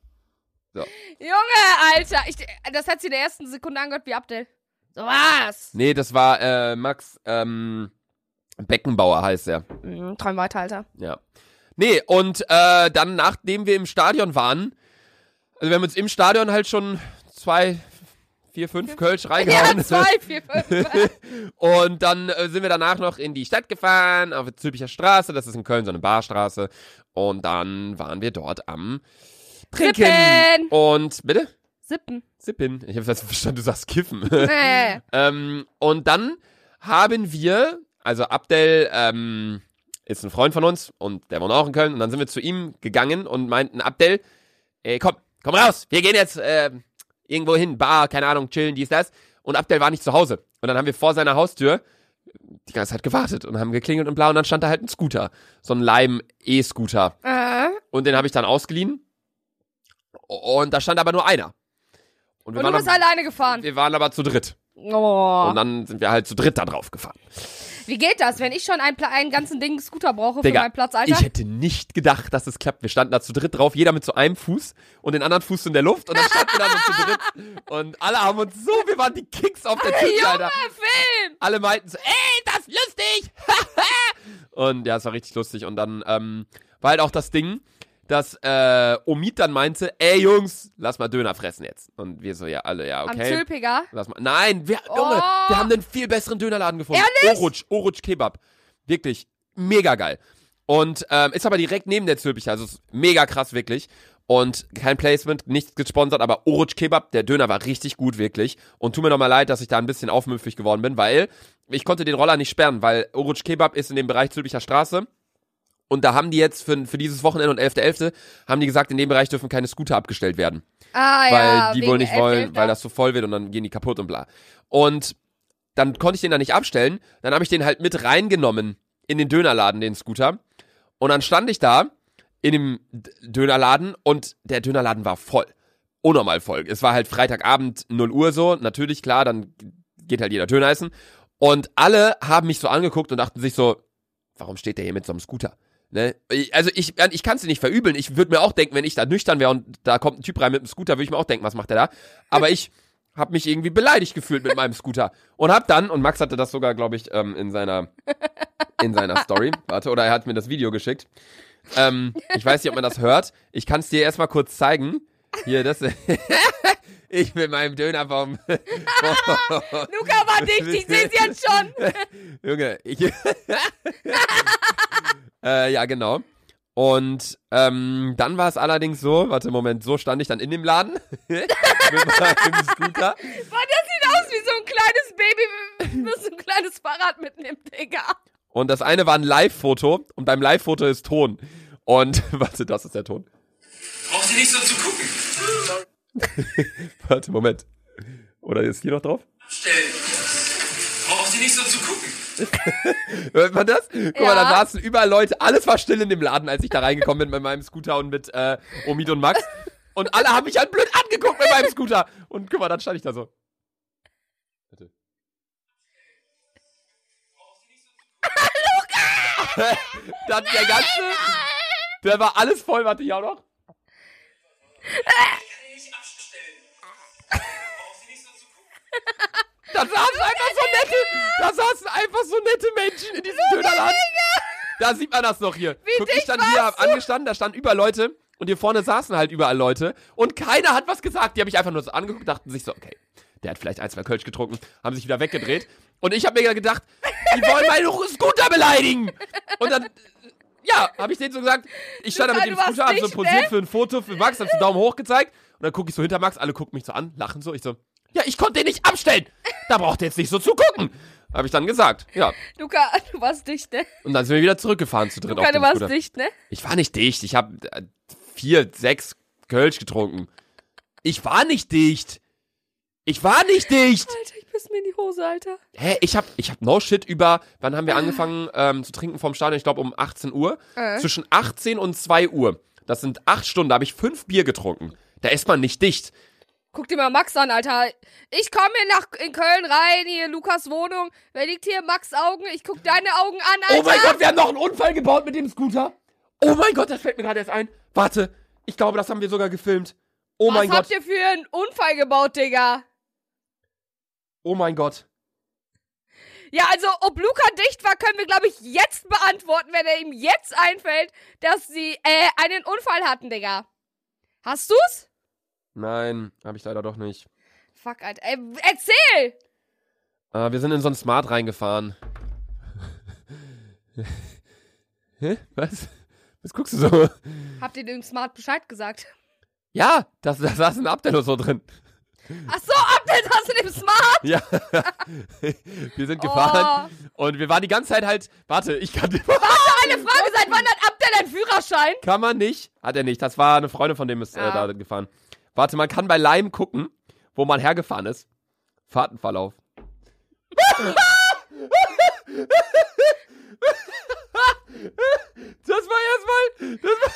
Junge, Alter. Ich, das hat sie in der ersten Sekunde angehört wie Abdel. So was? Nee, das war, äh, Max, ähm, Beckenbauer heißt er. Mhm, träum weiter, Alter. Ja. Nee, und äh, dann, nachdem wir im Stadion waren, also wir haben uns im Stadion halt schon zwei, vier, fünf Kölsch Ja, reingehauen. zwei, vier, fünf. Und dann äh, sind wir danach noch in die Stadt gefahren, auf der Zülpicher Straße. Das ist in Köln so eine Barstraße. Und dann waren wir dort am Trinken. Sippen. Und, bitte? Sippen. Sippen. Ich habe jetzt verstanden, du sagst Kiffen. Nee. ähm, und dann haben wir, also Abdel ähm, ist ein Freund von uns und der wohnt auch in Köln. Und dann sind wir zu ihm gegangen und meinten, Abdel, ey, komm, komm raus. Wir gehen jetzt äh, irgendwo hin, Bar, keine Ahnung, chillen, dies, das. Und Abdel war nicht zu Hause. Und dann haben wir vor seiner Haustür die ganze Zeit gewartet und haben geklingelt und bla. Und dann stand da halt ein Scooter. So ein Leim-E-Scooter. Äh. Und den habe ich dann ausgeliehen. Und da stand aber nur einer. Und wir, Und du waren, bist aber, alleine gefahren. wir waren aber zu dritt. Oh. Und dann sind wir halt zu dritt da drauf gefahren. Wie geht das, wenn ich schon einen, einen ganzen Ding Scooter brauche für Digga, meinen Platz, Alter? ich hätte nicht gedacht, dass es klappt. Wir standen da zu dritt drauf, jeder mit so einem Fuß und den anderen Fuß in der Luft und dann standen wir da so zu dritt und alle haben uns so, wir waren die Kicks auf der Tür, Junge, Alter. Film! Alle meinten so, ey, das ist lustig! und ja, es war richtig lustig und dann ähm, war halt auch das Ding, dass äh, Omid dann meinte, ey Jungs, lass mal Döner fressen jetzt. Und wir so, ja, alle, ja, Am okay. Zülpiger. Lass mal. Nein, wir, Oh. Junge, wir haben einen viel besseren Dönerladen gefunden. Ehrlich? Oruc, Oruc Kebab. Wirklich mega geil. Und ähm, ist aber direkt neben der Zülpicher, also ist mega krass wirklich. Und kein Placement, nichts gesponsert, aber Oruc Kebab, der Döner war richtig gut, wirklich. Und tut mir nochmal leid, dass ich da ein bisschen aufmüpfig geworden bin, weil ich konnte den Roller nicht sperren, weil Oruc Kebab ist in dem Bereich Zülpicher Straße. Und da haben die jetzt für, für dieses Wochenende und 11.11. haben die gesagt, in dem Bereich dürfen keine Scooter abgestellt werden Ah, weil ja. die wohl nicht wollen, weil das so voll wird und dann gehen die kaputt und bla. Und dann konnte ich den da nicht abstellen. Dann habe ich den halt mit reingenommen in den Dönerladen, den Scooter. Und dann stand ich da in dem Dönerladen und der Dönerladen war voll. Unnormal voll. Es war halt Freitagabend 0 Uhr so. Natürlich, klar, dann geht halt jeder Döner essen. Und alle haben mich so angeguckt und dachten sich so, warum steht der hier mit so einem Scooter? Ne? Also ich, ich kann es dir nicht verübeln. Ich würde mir auch denken, wenn ich da nüchtern wäre und da kommt ein Typ rein mit einem Scooter, würde ich mir auch denken, was macht der da? Aber ich habe mich irgendwie beleidigt gefühlt mit meinem Scooter und hab dann und Max hatte das sogar, glaube ich, ähm, in seiner in seiner Story. Warte, oder er hat mir das Video geschickt. Ähm, ich weiß nicht, ob man das hört. Ich kann es dir erstmal kurz zeigen. Hier, das. ich mit meinem Döner vom. Luca war dicht, ich seh's jetzt schon. Junge, ich. Äh, ja, genau. Und ähm, dann war es allerdings so, warte, Moment, so stand ich dann in dem Laden mit meinem Scooter. Boah, das sieht aus wie so ein kleines Baby, das so ein kleines Fahrrad mitnimmt, Digga. Und das eine war ein Live-Foto und beim Live-Foto ist Ton. Und warte, das ist der Ton. Brauchst du nicht so zu gucken. Warte, Moment. Oder ist hier noch drauf? Stellen. Brauchst du nicht so zu gucken. Hört man das? Guck mal, da Ja. saßen überall Leute. Alles war still in dem Laden, als ich da reingekommen bin mit meinem Scooter und mit äh, Omid und Max. Und alle haben mich halt blöd angeguckt mit meinem Scooter. Und guck mal, dann stand ich da so. Bitte. Luca! dann der ganze. Der war alles voll, warte ich auch noch. Nicht abstellen. Brauchst du nicht so zu gucken. Da saßen einfach so nette, da saßen einfach so nette Menschen in diesem Dönerladen. Da sieht man das noch hier. Wie Guck, ich stand hier du? angestanden, da standen überall Leute und hier vorne saßen halt überall Leute und keiner hat was gesagt. Die haben mich einfach nur so angeguckt, dachten sich so, okay, der hat vielleicht ein, zwei Kölsch getrunken, haben sich wieder weggedreht. Und ich habe mir gedacht, die wollen meinen Scooter beleidigen. Und dann, ja, habe ich denen so gesagt, ich stand da mit dem Scooter, hab so posiert ne? für ein Foto für Max, hab so Daumen hoch gezeigt und dann gucke ich so hinter Max, alle gucken mich so an, lachen so, ich so, ja, ich konnte den nicht abstellen. Da braucht ihr jetzt nicht so zu gucken. Habe ich dann gesagt, ja. Luca, du warst dicht, ne? Und dann sind wir wieder zurückgefahren zu dritt Luca, auf du warst Scooter. dicht, ne? Ich war nicht dicht. Ich habe äh, vier, sechs Kölsch getrunken. Ich war nicht dicht. Ich war nicht dicht. Alter, ich piss mir in die Hose, Alter. Hä, ich hab, ich hab no shit über, wann haben wir angefangen ähm, zu trinken vom Stadion? Ich glaube um 18 Uhr. Äh. Zwischen 18 und 2 Uhr. Das sind acht Stunden, da habe ich fünf Bier getrunken. Da ist man nicht dicht. Guck dir mal Max an, Alter. Ich komme hier nach in Köln rein, hier Lukas Wohnung. Wer liegt hier? Max Augen. Ich guck deine Augen an, Alter. Oh mein Gott, wir haben noch einen Unfall gebaut mit dem Scooter. Oh mein Gott, das fällt mir gerade erst ein. Warte, ich glaube, das haben wir sogar gefilmt. Oh Was mein habt Gott, ihr für einen Unfall gebaut, Digga? oh mein Gott. Ja, also, ob Luca dicht war, können wir, glaube ich, jetzt beantworten, wenn er ihm jetzt einfällt, dass sie, äh, einen Unfall hatten, Digga. Hast du's? Nein, habe ich leider doch nicht. Fuck, Alter. Ey, erzähl! Äh, wir sind in so ein Smart reingefahren. Hä? Was? Was guckst du so? Habt ihr dem Smart Bescheid gesagt? Ja, da saß ein Abdello so drin. Ach so, Update hast du dem Smart? Ja. wir sind gefahren und wir waren die ganze Zeit halt. Warte, ich kann. Eine Frage, seit wann hat Abdel einen Führerschein? Kann man nicht. Hat er nicht. Das war eine Freundin von dem ist äh, Ah. da gefahren. Warte, man kann bei Lime gucken, wo man hergefahren ist. Fahrtenverlauf. Das war erstmal. Das war,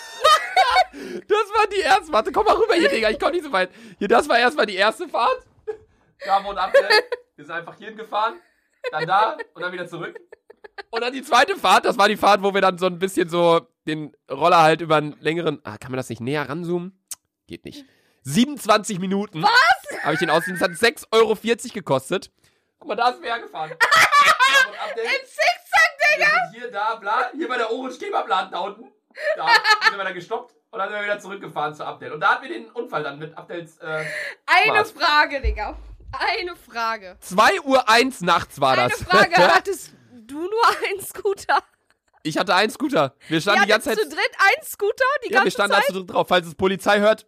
das war die erste. Warte, komm mal rüber hier, Digga. Ich komm nicht so weit. Hier, das war erstmal die erste Fahrt. Da wohnt Abdel. Wir sind einfach hierhin gefahren. Dann da und dann wieder zurück. Und dann die zweite Fahrt, das war die Fahrt, wo wir dann so ein bisschen so den Roller halt über einen längeren. Ah, kann man das nicht näher ranzoomen? Geht nicht. 27 Minuten. Was? Habe ich den ausgesehen. Das hat 6,40 Euro gekostet. Guck mal, da ist wer gefahren. Da wohnt Abdel. Im Zickzack, Wir sind hier, da, bla. Hier bei der Orange Kebabladen da unten. Da sind wir dann gestoppt und dann sind wir wieder zurückgefahren zu Abdel. Und da hatten wir den Unfall dann mit Abdels. Äh, Eine Smart. Frage, Digga. Eine Frage. 2 Uhr 1 nachts war Eine das. Frage. Hattest du nur einen Scooter? ich hatte einen Scooter. Wir standen die ganze Zeit. zu dritt einen Scooter die Ja, wir ganze standen Zeit? da zu dritt drauf. Falls es Polizei hört,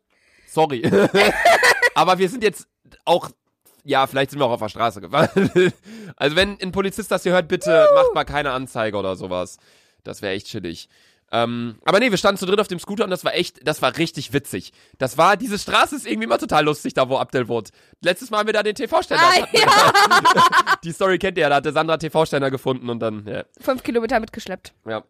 sorry. Aber wir sind jetzt auch, ja, vielleicht sind wir auch auf der Straße gefahren. also wenn ein Polizist das hier hört, bitte macht mal keine Anzeige oder sowas. Das wäre echt chillig. Ähm, aber nee, wir standen zu dritt auf dem Scooter und das war echt, das war richtig witzig. Das war, diese Straße ist irgendwie immer total lustig, da wo Abdel wohnt. Letztes Mal haben wir da den TV-Ständer. Ah, ja. Die Story kennt ihr ja, da hatte Sandra TV-Ständer gefunden und dann, ja. Fünf Kilometer mitgeschleppt. ja.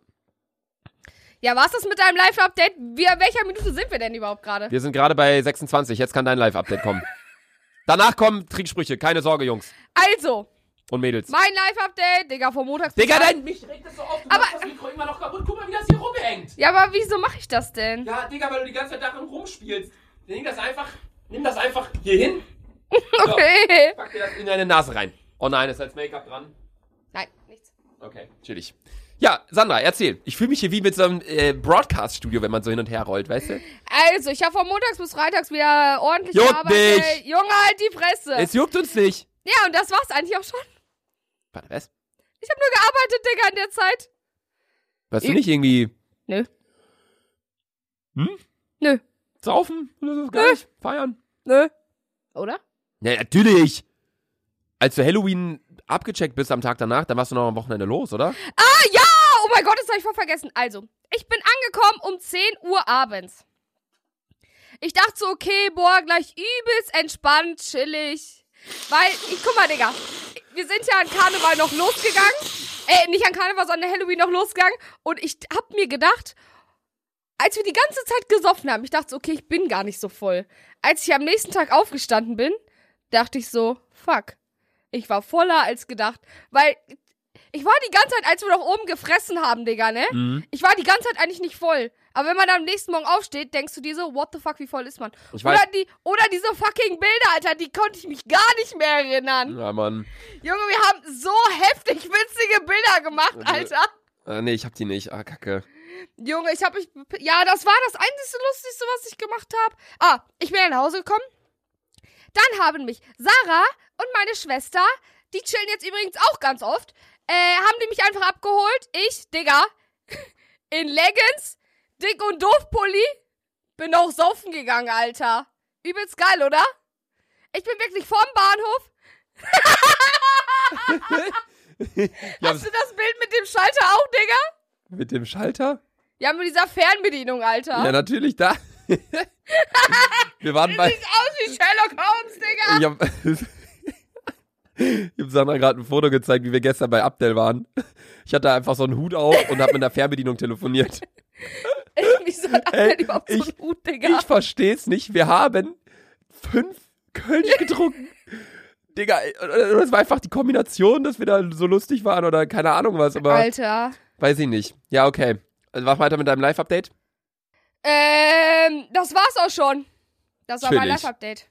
Ja, war's das mit deinem Live-Update? Wie, welcher Minute sind wir denn überhaupt gerade? Wir sind gerade bei 26, jetzt kann dein Live-Update kommen. Danach kommen Trinksprüche, keine Sorge, Jungs Also, und Mädels. mein Live-Update, Digga, vom Montags bis Digga, dein, mich regt das so auf, du Aber- machst das Mikro immer noch kaputt. Guck mal, wie das hier rumhängt. Ja, aber wieso mache ich das denn? Ja, Digga, weil du die ganze Zeit darin rumspielst. Nimm das einfach, nimm das einfach hier hin. Okay. Pack dir das in deine Nase rein. Oh nein, ist als Make-up dran. Nein. Okay, chillig. Ja, Sandra, erzähl. Ich fühle mich hier wie mit so einem äh, Broadcast-Studio, wenn man so hin und her rollt, weißt du? Also, ich habe von montags bis freitags wieder ordentlich Juckt gearbeitet. nicht. Junge, halt die Fresse. Es juckt uns nicht. ja, und das war's eigentlich auch schon. Warte, was? Ich habe nur gearbeitet, Digga, in der Zeit. Weißt du Ich- nicht irgendwie Nö. Hm? Nö. saufen oder so? Gar nicht? Feiern? Nö. Oder? Ja, natürlich. Als du Halloween abgecheckt bist am Tag danach, dann warst du noch am Wochenende los, oder? Ah, ja! Oh mein Gott, das habe ich voll vergessen. Also, ich bin angekommen um 10 Uhr abends. Ich dachte so, okay, boah, gleich übelst entspannt, chillig. Weil, ich, guck mal, Digga, wir sind ja an Karneval noch losgegangen. Äh, nicht an Karneval, sondern Halloween noch losgegangen. Und ich hab mir gedacht, als wir die ganze Zeit gesoffen haben, ich dachte so, okay, ich bin gar nicht so voll. Als ich am nächsten Tag aufgestanden bin, dachte ich so, fuck. Ich war voller als gedacht. Weil ich war die ganze Zeit, als wir noch oben gefressen haben, Digga, ne? Mhm. Ich war die ganze Zeit eigentlich nicht voll. Aber wenn man am nächsten Morgen aufsteht, denkst du dir so, what the fuck, wie voll ist man? Ich weiß. Oder, die, oder diese fucking Bilder, Alter, die konnte ich mich gar nicht mehr erinnern. Ja, Mann. Junge, wir haben so heftig witzige Bilder gemacht, Alter. Äh, nee, ich hab die nicht. Ah, kacke. Junge, ich hab mich. Ja, das war das einzige Lustigste, was ich gemacht habe. Ah, ich bin nach Hause gekommen. Dann haben mich Sarah und meine Schwester, die chillen jetzt übrigens auch ganz oft, äh, haben die mich einfach abgeholt. Ich, Digga, in Leggings, dick und doof Pulli, bin auch saufen gegangen, Alter. Übelst geil, oder? Ich bin wirklich vorm Bahnhof. Ja, Hast du das Bild mit dem Schalter auch, Digga? mit dem Schalter? Ja, mit dieser Fernbedienung, Alter. Ja, natürlich, da. Wir waren bei. Sieht aus wie Sherlock Holmes, Digga. Hab, ich hab Sandra gerade ein Foto gezeigt, wie wir gestern bei Abdel waren. Ich hatte einfach so einen Hut auf und hab mit der Fernbedienung telefoniert. Wieso hat Ey, Abdel überhaupt so ich- einen Hut, Digga? Ich versteh's nicht. Wir haben fünf Kölsch getrunken. Digga, ey, das war einfach die Kombination, dass wir da so lustig waren oder keine Ahnung was, aber Alter. weiß ich nicht. Ja, okay. Also mach weiter mit deinem Live-Update. Ähm, das war's auch schon. Das war mein. Live-Update.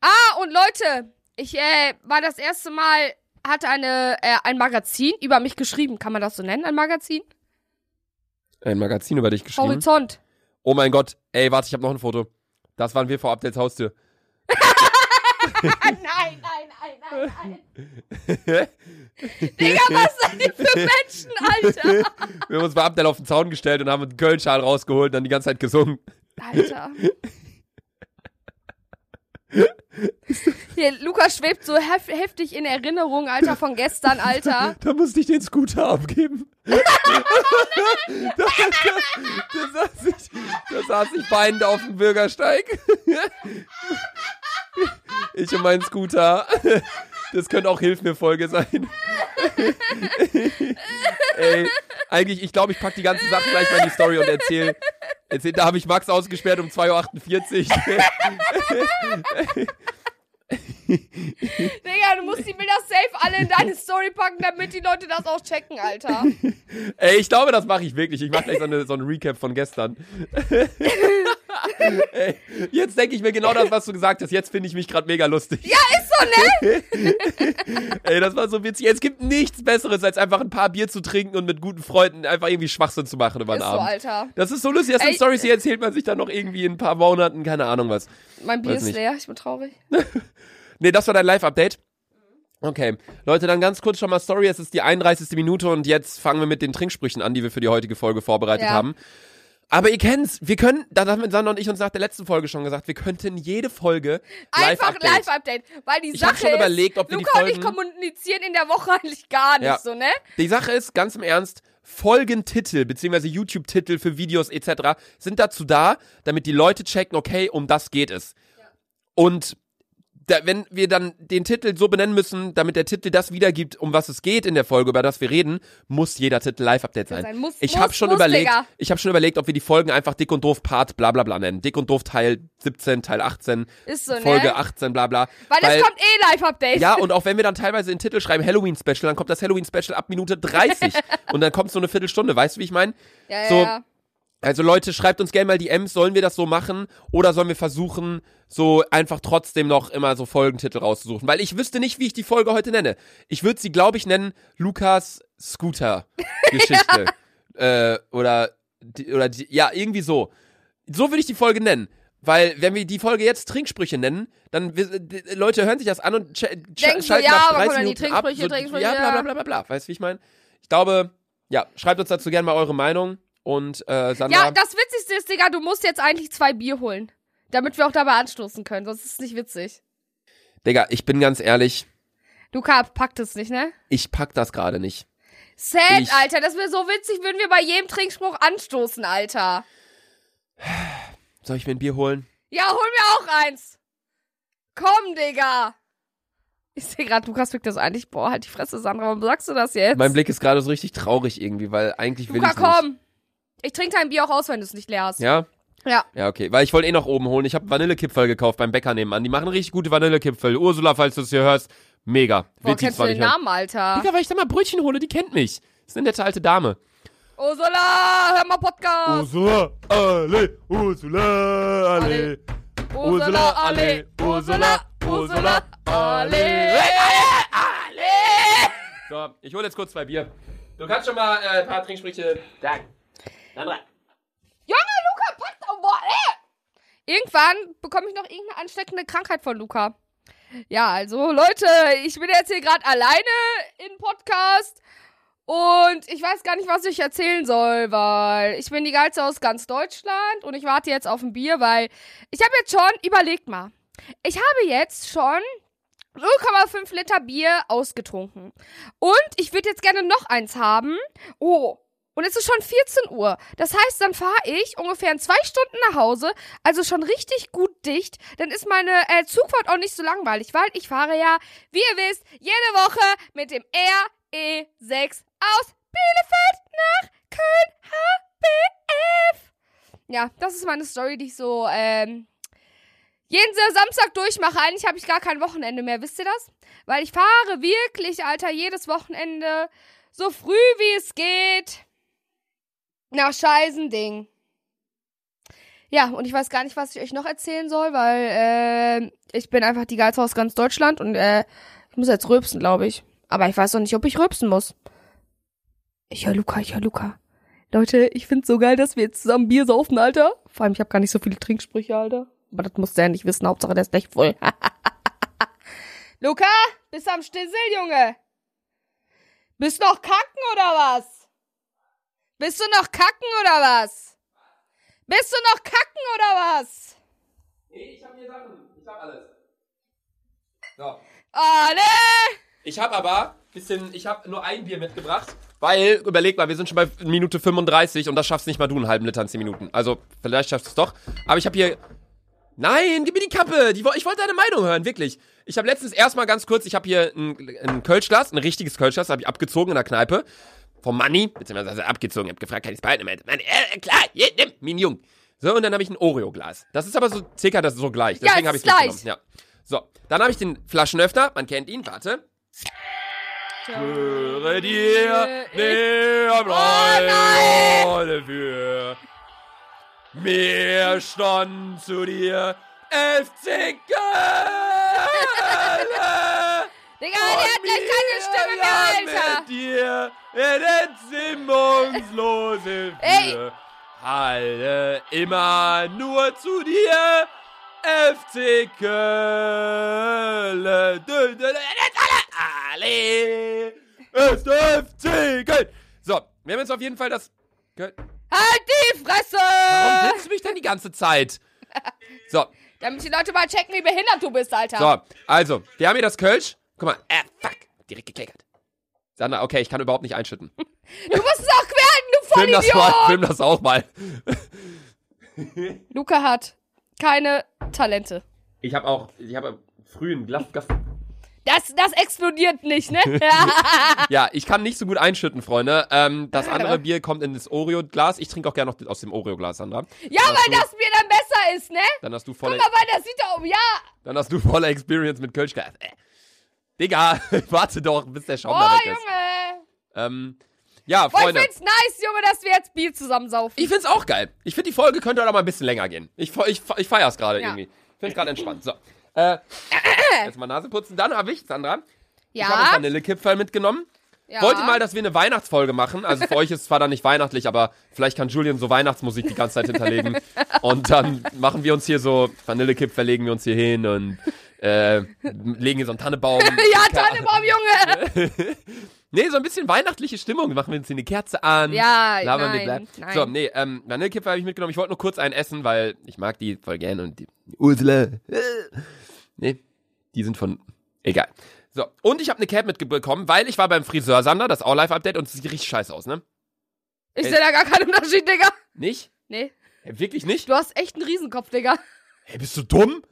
Ah, und Leute, ich äh, war das erste Mal, hatte eine, äh, ein Magazin über mich geschrieben. Kann man das so nennen, ein Magazin? Ein Magazin über dich geschrieben. Horizont. Oh mein Gott. Ey, warte, ich habe noch ein Foto. Das waren wir vor Abdels Haustür. nein, nein, nein, nein, nein. Digga, was seid ihr für Menschen, Alter? Wir haben uns bei Abdel auf den Zaun gestellt und haben einen Kölnschal rausgeholt und dann die ganze Zeit gesungen. Alter. Hier, Lukas schwebt so hef heftig in Erinnerung, Alter, von gestern, Alter. Da musste ich den Scooter abgeben. da, da, da, saß ich, da saß ich weinend auf dem Bürgersteig. ich und mein Scooter. Das könnte auch Hilf mir Folge sein. Ey, eigentlich, ich glaube, ich pack die ganzen Sachen gleich mal in die Story und erzähl. erzähl da habe ich Max ausgesperrt um 2.48 Uhr. Digga, du musst die Bilder safe alle in deine Story packen, damit die Leute das auch checken, Alter. Ey, ich glaube, das mache ich wirklich. Ich mache gleich so eine, so eine Recap von gestern. Ey, jetzt denke ich mir genau das, was du gesagt hast. Jetzt finde ich mich gerade mega lustig. Ja, ist so, ne? Ey, das war so witzig. Es gibt nichts Besseres, als einfach ein paar Bier zu trinken und mit guten Freunden einfach irgendwie Schwachsinn zu machen über den Ist so, Abend. Alter. Das ist so lustig. Das sind Ey. Stories, die erzählt man sich dann noch irgendwie in ein paar Monaten, keine Ahnung was. Mein Bier Weiß ist nicht. leer, ich bin traurig. Nee, das war dein Live-Update. Okay. Leute, dann ganz kurz schon mal Story. Es ist die 31. Minute und jetzt fangen wir mit den Trinksprüchen an, die wir für die heutige Folge vorbereitet Ja. haben. Aber ihr kennt's, wir können, da haben Sandra und ich uns nach der letzten Folge schon gesagt, wir könnten jede Folge Einfach Live-Update. Live-Update. Weil die Ich Sache hab schon ist, überlegt, ob wir die Luca und ich Folgen- kommunizieren in der Woche eigentlich gar nicht Ja. so, ne? Die Sache ist, ganz im Ernst, Folgentitel beziehungsweise YouTube-Titel für Videos etc. sind dazu da, damit die Leute checken, okay, um das geht es. Und da, wenn wir dann den Titel so benennen müssen, damit der Titel das wiedergibt, um was es geht in der Folge, über das wir reden, muss jeder Titel Live-Update sein. sein. Muss, ich habe schon muss, überlegt, Digga. ich habe schon überlegt, ob wir die Folgen einfach dick und doof Part bla bla bla nennen. Dick und doof Teil 17, Teil 18, Ist so, Folge ne? 18 bla bla. Weil, es kommt eh Live-Update. Ja, und auch wenn wir dann teilweise den Titel schreiben Halloween-Special, dann kommt das Halloween-Special ab Minute 30 und dann kommt so eine Viertelstunde, weißt du, wie ich meine? ja, ja, so- ja. Also Leute, schreibt uns gerne mal DMs, sollen wir das so machen oder sollen wir versuchen, so einfach trotzdem noch immer so Folgentitel rauszusuchen? Weil ich wüsste nicht, wie ich die Folge heute nenne. Ich würde sie, glaube ich, nennen Lukas Scooter-Geschichte. äh, oder, die, oder die, ja, irgendwie so. So würde ich die Folge nennen. Weil, wenn wir die Folge jetzt Trinksprüche nennen, dann wir- die Leute hören sich das an und sch Denken so, schalten ja, nach aber 30 kommen dann die Minuten ab. Trinksprüche, So, Trinksprüche, ja, bla ja. bla bla bla bla. Weißt du, wie ich meine? Ich glaube, ja, schreibt uns dazu gerne mal eure Meinung. Und äh, Sandra, Ja, das Witzigste ist, Digga, du musst jetzt eigentlich zwei Bier holen. Damit wir auch dabei anstoßen können, sonst ist es nicht witzig. Digga, ich bin ganz ehrlich, Luca packt es nicht, ne? ich pack das gerade nicht. Sad, Ich- Alter, das wäre so witzig, würden wir bei jedem Trinkspruch anstoßen, Alter. Soll ich mir ein Bier holen? Ja, hol mir auch eins. Komm, Digga. Ich sehe gerade, Lukas wirkt das eigentlich. Boah, halt die Fresse, Sandra. Warum sagst du das jetzt? Mein Blick ist gerade so richtig traurig irgendwie, weil eigentlich will Luca, ich nicht. komm. Ich trinke dein Bier auch aus, wenn du es nicht leer hast. Ja? Ja. Ja, okay. Weil ich wollte eh noch oben holen. Ich habe Vanillekipferl gekauft beim Bäcker nebenan. Die machen richtig gute Vanillekipferl. Ursula, falls du es hier hörst, mega. Boah, kennst du den. Namen, Alter? Digga, weil ich da mal Brötchen hole, die kennt mich. Das ist eine nette alte Dame. Ursula, hör mal Podcast. Ursula, alle, Ursula, alle. Ursula, alle. Ursula, Ursula, alle. So, ich hole jetzt kurz zwei Bier. Du kannst schon mal äh, ein paar Trinksprüche sagen. Junge, Luca, pack doch boah, ey. Irgendwann bekomme ich noch irgendeine ansteckende Krankheit von Luca. Ja, also Leute, ich bin jetzt hier gerade alleine im Podcast und ich weiß gar nicht, was ich erzählen soll, weil ich bin die geilste aus ganz Deutschland und ich warte jetzt auf ein Bier, weil ich habe jetzt schon, überlegt mal, ich habe jetzt schon 0,5 Liter Bier ausgetrunken und ich würde jetzt gerne noch eins haben. Oh, und es ist schon 14 Uhr. Das heißt, dann fahre ich ungefähr in zwei Stunden nach Hause, also schon richtig gut dicht. Dann ist meine äh, Zugfahrt auch nicht so langweilig, weil ich fahre ja, wie ihr wisst, jede Woche mit dem RE6 aus Bielefeld nach Köln HBF. Ja, das ist meine Story, die ich so ähm, jeden Samstag durchmache. Eigentlich habe ich gar kein Wochenende mehr, wisst ihr das? Weil ich fahre wirklich, Alter, jedes Wochenende so früh wie es geht nach Scheißending. Ja, und ich weiß gar nicht, was ich euch noch erzählen soll, weil äh, ich bin einfach die Geilste aus ganz Deutschland und äh, ich muss jetzt rülpsen, glaube ich. Aber ich weiß noch nicht, ob ich rülpsen muss. Ich höre Luca, ich höre Luca. Leute, ich find's so geil, dass wir jetzt zusammen Bier saufen, Alter. Vor allem, ich habe gar nicht so viele Trinksprüche, Alter. Aber das muss der ja nicht wissen. Hauptsache, der ist gleich voll. Luca, bist am Stissel, Junge? Bist noch kacken oder was? Bist du noch kacken oder was? Bist du noch kacken oder was? Nee, ich hab hier Sachen. Ich hab alles. So. Ah, ne? Ich habe aber bisschen, ich habe nur ein Bier mitgebracht, weil, überleg mal, wir sind schon bei Minute 35 und das schaffst nicht mal du einen halben Liter in 10 Minuten. Also, vielleicht schaffst du es doch. Aber ich habe hier, nein, gib mir die Kappe, die, ich wollte deine Meinung hören, wirklich. Ich habe letztens erstmal ganz kurz, ich habe hier ein, ein Kölschglas, ein richtiges Kölschglas, habe ich abgezogen in der Kneipe. Vom Money, beziehungsweise abgezogen, hab gefragt, kann ich es behalten? Er meinte, Mann, äh, klar, hier, nimm, mein Jung. So, und dann habe ich ein Oreo-Glas. Das ist aber so circa das so gleich. Ja, Deswegen es habe ich gleich. mitgenommen. Ja. So, dann habe ich den Flaschenöffner, man kennt ihn, warte. Höre dir der Bräune für mehr Stand zu dir. FC Köln! Digga, der hat gleich keine Stimme mehr, Alter. Mit dir in den Simmungslose Ey. Halte immer nur zu dir. FC Köln. Alle. Ist FC Köln. So, wir haben jetzt auf jeden Fall das. Köln. Halt die Fresse! Warum willst du mich denn die ganze Zeit? So, Damit die Leute mal checken, wie behindert du bist, Alter. so, also, wir haben hier das Kölsch. Guck mal, äh, fuck, direkt gekleckert. Sandra, okay, ich kann überhaupt nicht einschütten. Du musst es auch querhalten, du Film das mal, Vollidiot! film das auch mal. Luca hat keine Talente. Ich habe auch, ich habe früh ein Glas, Glas. Das, das explodiert nicht, ne? Ja, ich kann nicht so gut einschütten, Freunde. Ähm, das andere Bier kommt in das Oreo-Glas. Ich trinke auch gerne noch aus dem Oreo-Glas, Sandra. ja, hast weil du- das Bier dann besser ist, ne? Dann hast du Guck volle, mal, weil das sieht da um, ja. dann hast du volle Experience mit Kölschglas. Äh. Digga, warte doch, bis der Schaum Oh, da weg ist. Junge. Ähm, ja, Boah, ich Freunde. find's nice, Junge, dass wir jetzt Bier zusammensaufen. Ich find's auch geil. Ich find die Folge könnte auch noch mal ein bisschen länger gehen. Ich, ich, ich feier's gerade Ja. irgendwie. Ich find's gerade entspannt. So. Äh, jetzt mal Nase putzen. Dann habe ich, Sandra, ich habe einen Ja, Vanillekipferl mitgenommen. ja. Wollte mal, dass wir eine Weihnachtsfolge machen. Also für euch ist es zwar dann nicht weihnachtlich, aber vielleicht kann Julian so Weihnachtsmusik die ganze Zeit hinterlegen. Und dann machen wir uns hier so, Vanillekipferl legen wir uns hier hin und äh, legen hier so einen Tannebaum. Ja, Tannenbaum, Junge. Nee, so ein bisschen weihnachtliche Stimmung. Machen wir uns hier eine Kerze an. Ja, labern wir, nein, bla. nein. So, nee, ähm, Vanillekipferl habe ich mitgenommen. Ich wollte nur kurz einen essen, weil ich mag die voll gern und die Ursula. Nee, die sind von. Egal. So, und ich habe eine Cap mitbekommen, weil ich war beim Friseur Sander, das auch Live-Update, und es sieht richtig scheiße aus, ne? Ich sehe da gar keinen Unterschied, Digga. Nicht? Nee, Hey, wirklich nicht? du hast echt einen Riesenkopf, Digga. Hey, bist du dumm?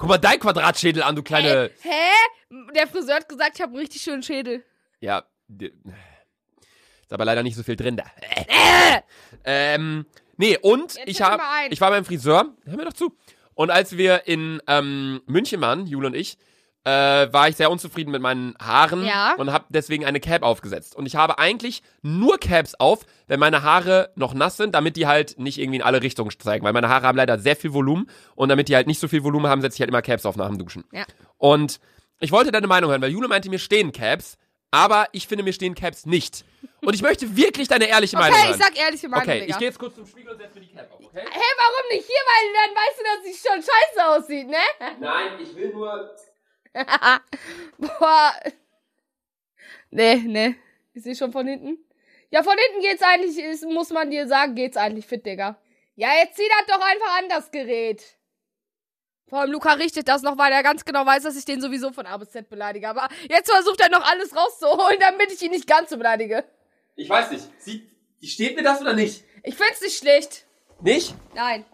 Guck mal dein Quadratschädel an, du kleine. Hä? Hä? Der Friseur hat gesagt, ich habe einen richtig schönen Schädel. Ja. Ist aber leider nicht so viel drin da. Äh. Ähm, nee, und Jetzt ich hab, ich war beim Friseur, hör mir doch zu. Und als wir in ähm, München waren, Jule und ich, äh, war ich sehr unzufrieden mit meinen Haaren Ja. und habe deswegen eine Cap aufgesetzt. Und ich habe eigentlich nur Caps auf, wenn meine Haare noch nass sind, damit die halt nicht irgendwie in alle Richtungen zeigen. Weil meine Haare haben leider sehr viel Volumen und damit die halt nicht so viel Volumen haben, setze ich halt immer Caps auf nach dem Duschen. Ja. Und ich wollte deine Meinung hören, weil Jule meinte, mir stehen Caps, aber ich finde, mir stehen Caps nicht. Und ich möchte wirklich deine ehrliche Meinung Okay, hören. ich sag ehrliche Meinung, okay, Digga. ich gehe jetzt kurz zum Spiegel und setze mir die Cap auf, okay? Hä, warum nicht hier? Weil dann weißt du, dass sie schon scheiße aussieht, ne? Nein, ich will nur. Boah. Nee, nee. Ich sehe schon von hinten. Ja, von hinten geht's eigentlich, ist, muss man dir sagen, geht's eigentlich fit, Digga. Ja, jetzt zieh das doch einfach an, das Gerät. Vor allem Luca richtet das noch, weil er ganz genau weiß, dass ich den sowieso von A bis Z beleidige. Aber jetzt versucht er noch alles rauszuholen, damit ich ihn nicht ganz so beleidige. Ich weiß nicht. Sie, steht mir das oder nicht? Ich find's nicht schlecht. Nicht? Nein.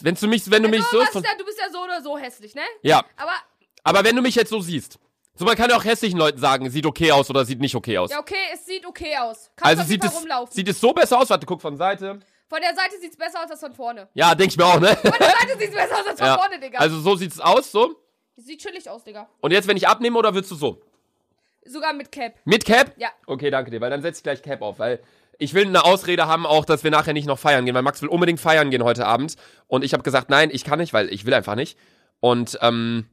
Wenn du mich, wenn du mich Du, so ist du bist ja so oder so hässlich, ne? ja, Aber, aber wenn du mich jetzt so siehst, so man kann ja auch hässlichen Leuten sagen, sieht okay aus oder sieht nicht okay aus. ja, okay, es sieht okay aus. Kannst also sieht es, rumlaufen. sieht es so besser aus? Warte, guck von Seite. Von der Seite sieht's besser aus als von vorne. Ja, denk ich mir auch, ne? Von der Seite sieht's besser aus als von Ja. vorne, Digga. Also so sieht's aus, so. Sieht chillig aus, Digga. Und jetzt, wenn ich abnehme, oder willst du so? Sogar mit Cap. Mit Cap? Ja. Okay, danke dir, weil dann setze ich gleich Cap auf, weil ich will eine Ausrede haben, auch, dass wir nachher nicht noch feiern gehen, weil Max will unbedingt feiern gehen heute Abend. Und ich habe gesagt, nein, ich kann nicht, weil ich will einfach nicht. Und, ähm,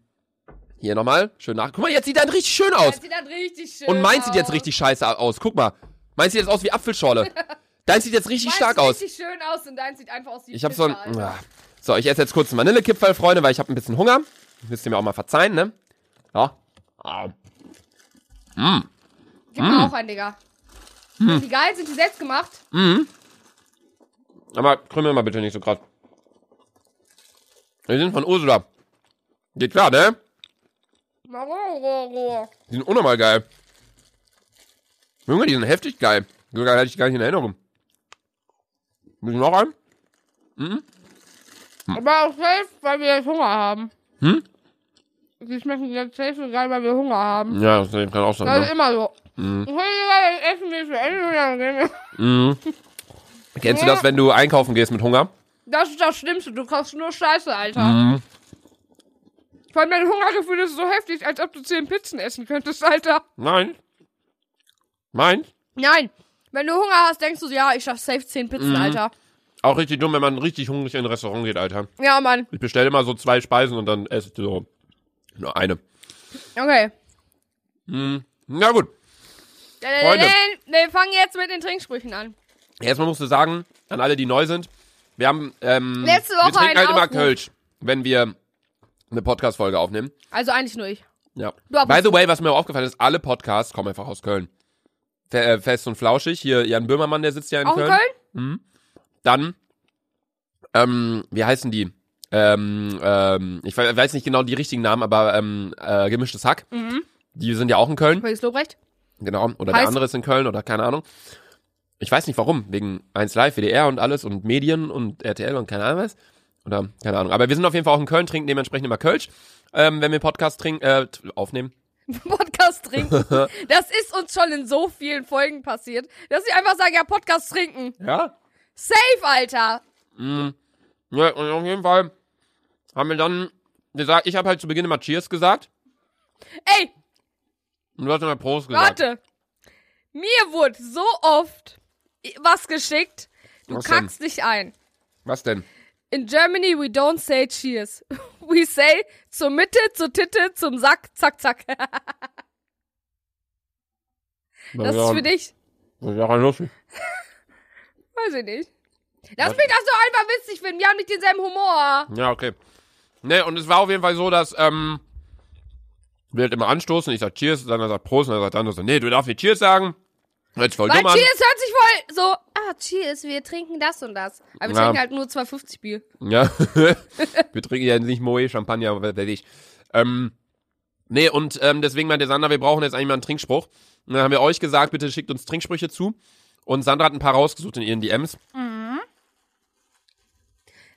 hier nochmal, schön nach. Guck mal, jetzt sieht er richtig schön aus. Das sieht dann richtig schön Und meins sieht jetzt richtig scheiße aus. Guck mal. Meins sieht jetzt aus wie Apfelschorle. Deins sieht jetzt richtig Meins stark sieht aus. richtig schön aus und deins sieht einfach aus wie Ich habe so ein. Alter. Ah. So, ich esse jetzt kurz einen Vanillekipferl, Freunde, weil ich habe ein bisschen Hunger. Müsst ihr mir auch mal verzeihen, ne? Ja. Ah. Gib mir auch einen, Digga. Sind die geil? Sind die selbst gemacht? Aber krümmel mal bitte nicht so krass. Wir sind von Ursula. Geht klar, ne? Die sind unnormal geil. Junge, die sind heftig geil. So geil hatte ich gar nicht in Erinnerung. Müssen wir noch einen? Aber auch safe, weil wir jetzt Hunger haben. Hm? Die schmecken jetzt safe so geil, weil wir Hunger haben. Ja, das kann auch sein. Das ist Ne? immer so. Ich will ja essen wir zu Ende und dann gehen wir. Mhm. Kennst du das, wenn du einkaufen gehst mit Hunger? Das ist das Schlimmste. Du kaufst nur Scheiße, Alter. Mhm. Allem dein Hungergefühl ist so heftig, als ob du zehn Pizzen essen könntest, Alter. Nein. Nein. Nein. Wenn du Hunger hast, denkst du, ja, ich schaff safe zehn Pizzen, Mhm. Alter. Auch richtig dumm, wenn man richtig hungrig in ein Restaurant geht, Alter. Ja, Mann. Ich bestelle immer so zwei Speisen und dann esse ich so nur eine. Okay. Na gut. Freunde. Wir fangen jetzt mit den Trinksprüchen an. Erstmal musst du sagen, an alle, die neu sind, wir haben, ähm, Letzte wir Woche trinken einen halt immer Aufruf. Kölsch, wenn wir eine Podcast-Folge aufnehmen. Also eigentlich nur ich. Ja. By the way, was mir auch aufgefallen ist, alle Podcasts kommen einfach aus Köln. Fe äh, Fest und flauschig, hier Jan Böhmermann, der sitzt ja in Auch in Köln. Köln? Dann, ähm, wie heißen die? Ähm, ähm, ich we- weiß nicht genau die richtigen Namen, aber ähm, äh, gemischtes Hack. Die sind ja auch in Köln. Felix Lobrecht? Genau. Oder Heißt- der andere ist in Köln oder keine Ahnung. Ich weiß nicht warum. Wegen 1 Live, WDR und alles und Medien und RTL und keine Ahnung was. Oder keine Ahnung. Aber wir sind auf jeden Fall auch in Köln, trinken dementsprechend immer Kölsch, ähm, wenn wir Podcast trinken, äh, aufnehmen. Podcast trinken. das ist uns schon in so vielen Folgen passiert, dass sie einfach sagen, ja, Podcast trinken. Ja? Safe, Alter. Ja, und auf jeden Fall haben wir dann gesagt, ich habe halt zu Beginn immer Cheers gesagt Ey, und du hast immer Prost gesagt. warte. Mir wurde so oft was geschickt. Du Was denn? kackst dich ein. Was denn? In Germany we don't say cheers. We say zur Mitte, zur Titte, zum Sack, zack, zack. Das ist für dich. Das ist ja lustig. Weiß ich nicht. Lass Was? mich das doch einfach witzig finden. Wir haben nicht denselben Humor. Ja, okay. Ne, und es war auf jeden Fall so, dass, ähm, wir halt immer anstoßen, ich sag Cheers, dann er sagt Prost, und dann sagt der andere so, nee, du darfst nicht Cheers sagen. Hört sich voll Weil dumm an. Cheers hört sich voll so, Cheers, wir trinken das und das. Aber wir Ja. trinken halt nur 250 Bier. Ja. wir trinken ja nicht Moe, Champagner, was weiß ich. Ähm, nee, und ähm, deswegen meinte Sandra, wir brauchen jetzt eigentlich mal einen Trinkspruch. Und dann haben wir euch gesagt, bitte schickt uns Trinksprüche zu. Und Sandra hat ein paar rausgesucht in ihren DMs.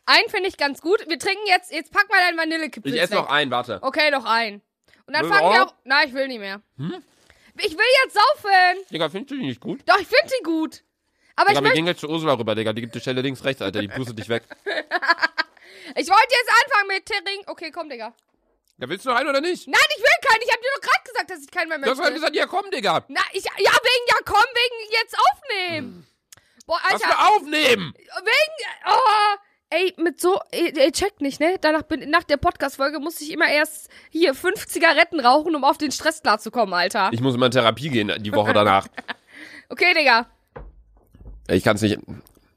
Einen finde ich ganz gut. Wir trinken jetzt, jetzt pack mal deinen Vanillekipfel. Ich esse noch einen, warte. Okay, noch einen. Und dann fangen wir auch? Nein, ich will nicht mehr. Ich will jetzt saufen. Digga, findest du die nicht gut? Doch, ich finde die gut. Aber Digga, ich, wir gehen jetzt zu Ursula rüber, Digga. Die gibt die Stelle links, rechts, Alter. Die pustet dich weg. ich wollte jetzt anfangen mit Tering. Okay, komm, Digga. Ja, willst du noch einen oder nicht? Nein, ich will keinen. Ich habe dir doch gerade gesagt, dass ich keinen mehr Du hast möchte. gesagt, ja komm, Digga. Na, ich, ja, wegen, ja, komm, wegen jetzt aufnehmen. Boah, Was Alter. für aufnehmen? Wegen, oh, ey, mit so, ey, ey, checkt nicht, ne? Danach bin, nach der Podcast-Folge musste ich immer erst hier fünf Zigaretten rauchen, um auf den Stress klarzukommen, Alter. Ich muss immer in Therapie gehen, die Woche danach. Okay, Digga. Ich kann es nicht.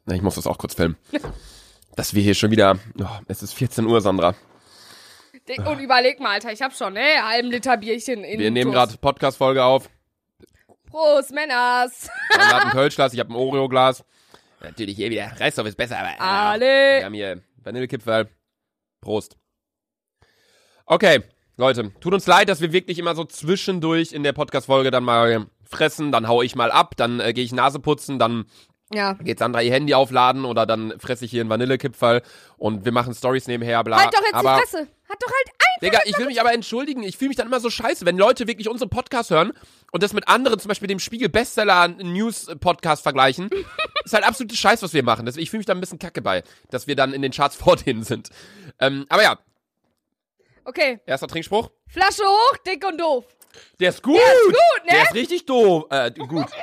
Na, ich muss das auch kurz filmen. Dass wir hier schon wieder. Oh, es ist 14 Uhr, Sandra. Und überleg mal, Alter, ich hab schon, ne? Halben Liter Bierchen in Wir nehmen gerade Podcast-Folge auf. Prost, Männers. Sandra hat ein Kölschglas, ich habe ein Oreo-Glas. Natürlich hier wieder. Reisstoff ist besser, aber. äh, Alle. Wir haben hier Vanillekipferl. Prost. Okay, Leute, tut uns leid, dass wir wirklich immer so zwischendurch in der Podcast-Folge dann mal fressen, dann hau ich mal ab, dann äh, gehe ich Nase putzen, dann Ja. geht Sandra ihr Handy aufladen oder dann fresse ich hier einen Vanillekipferl und wir machen Stories nebenher, bla. Halt doch jetzt aber, die Fresse. Hat doch halt einfach. Digga, ich will mich aber entschuldigen. Ich fühle mich dann immer so scheiße, wenn Leute wirklich unseren Podcast hören und das mit anderen, zum Beispiel dem Spiegel Bestseller News Podcast vergleichen. ist halt absolute Scheiß, was wir machen. Ich fühle mich da ein bisschen kacke bei, dass wir dann in den Charts vor denen sind. Ähm, aber ja, Okay. erster Trinkspruch. Flasche hoch, dick und doof. Der ist gut. Der ist gut, ne? Der ist richtig doof. Äh, gut.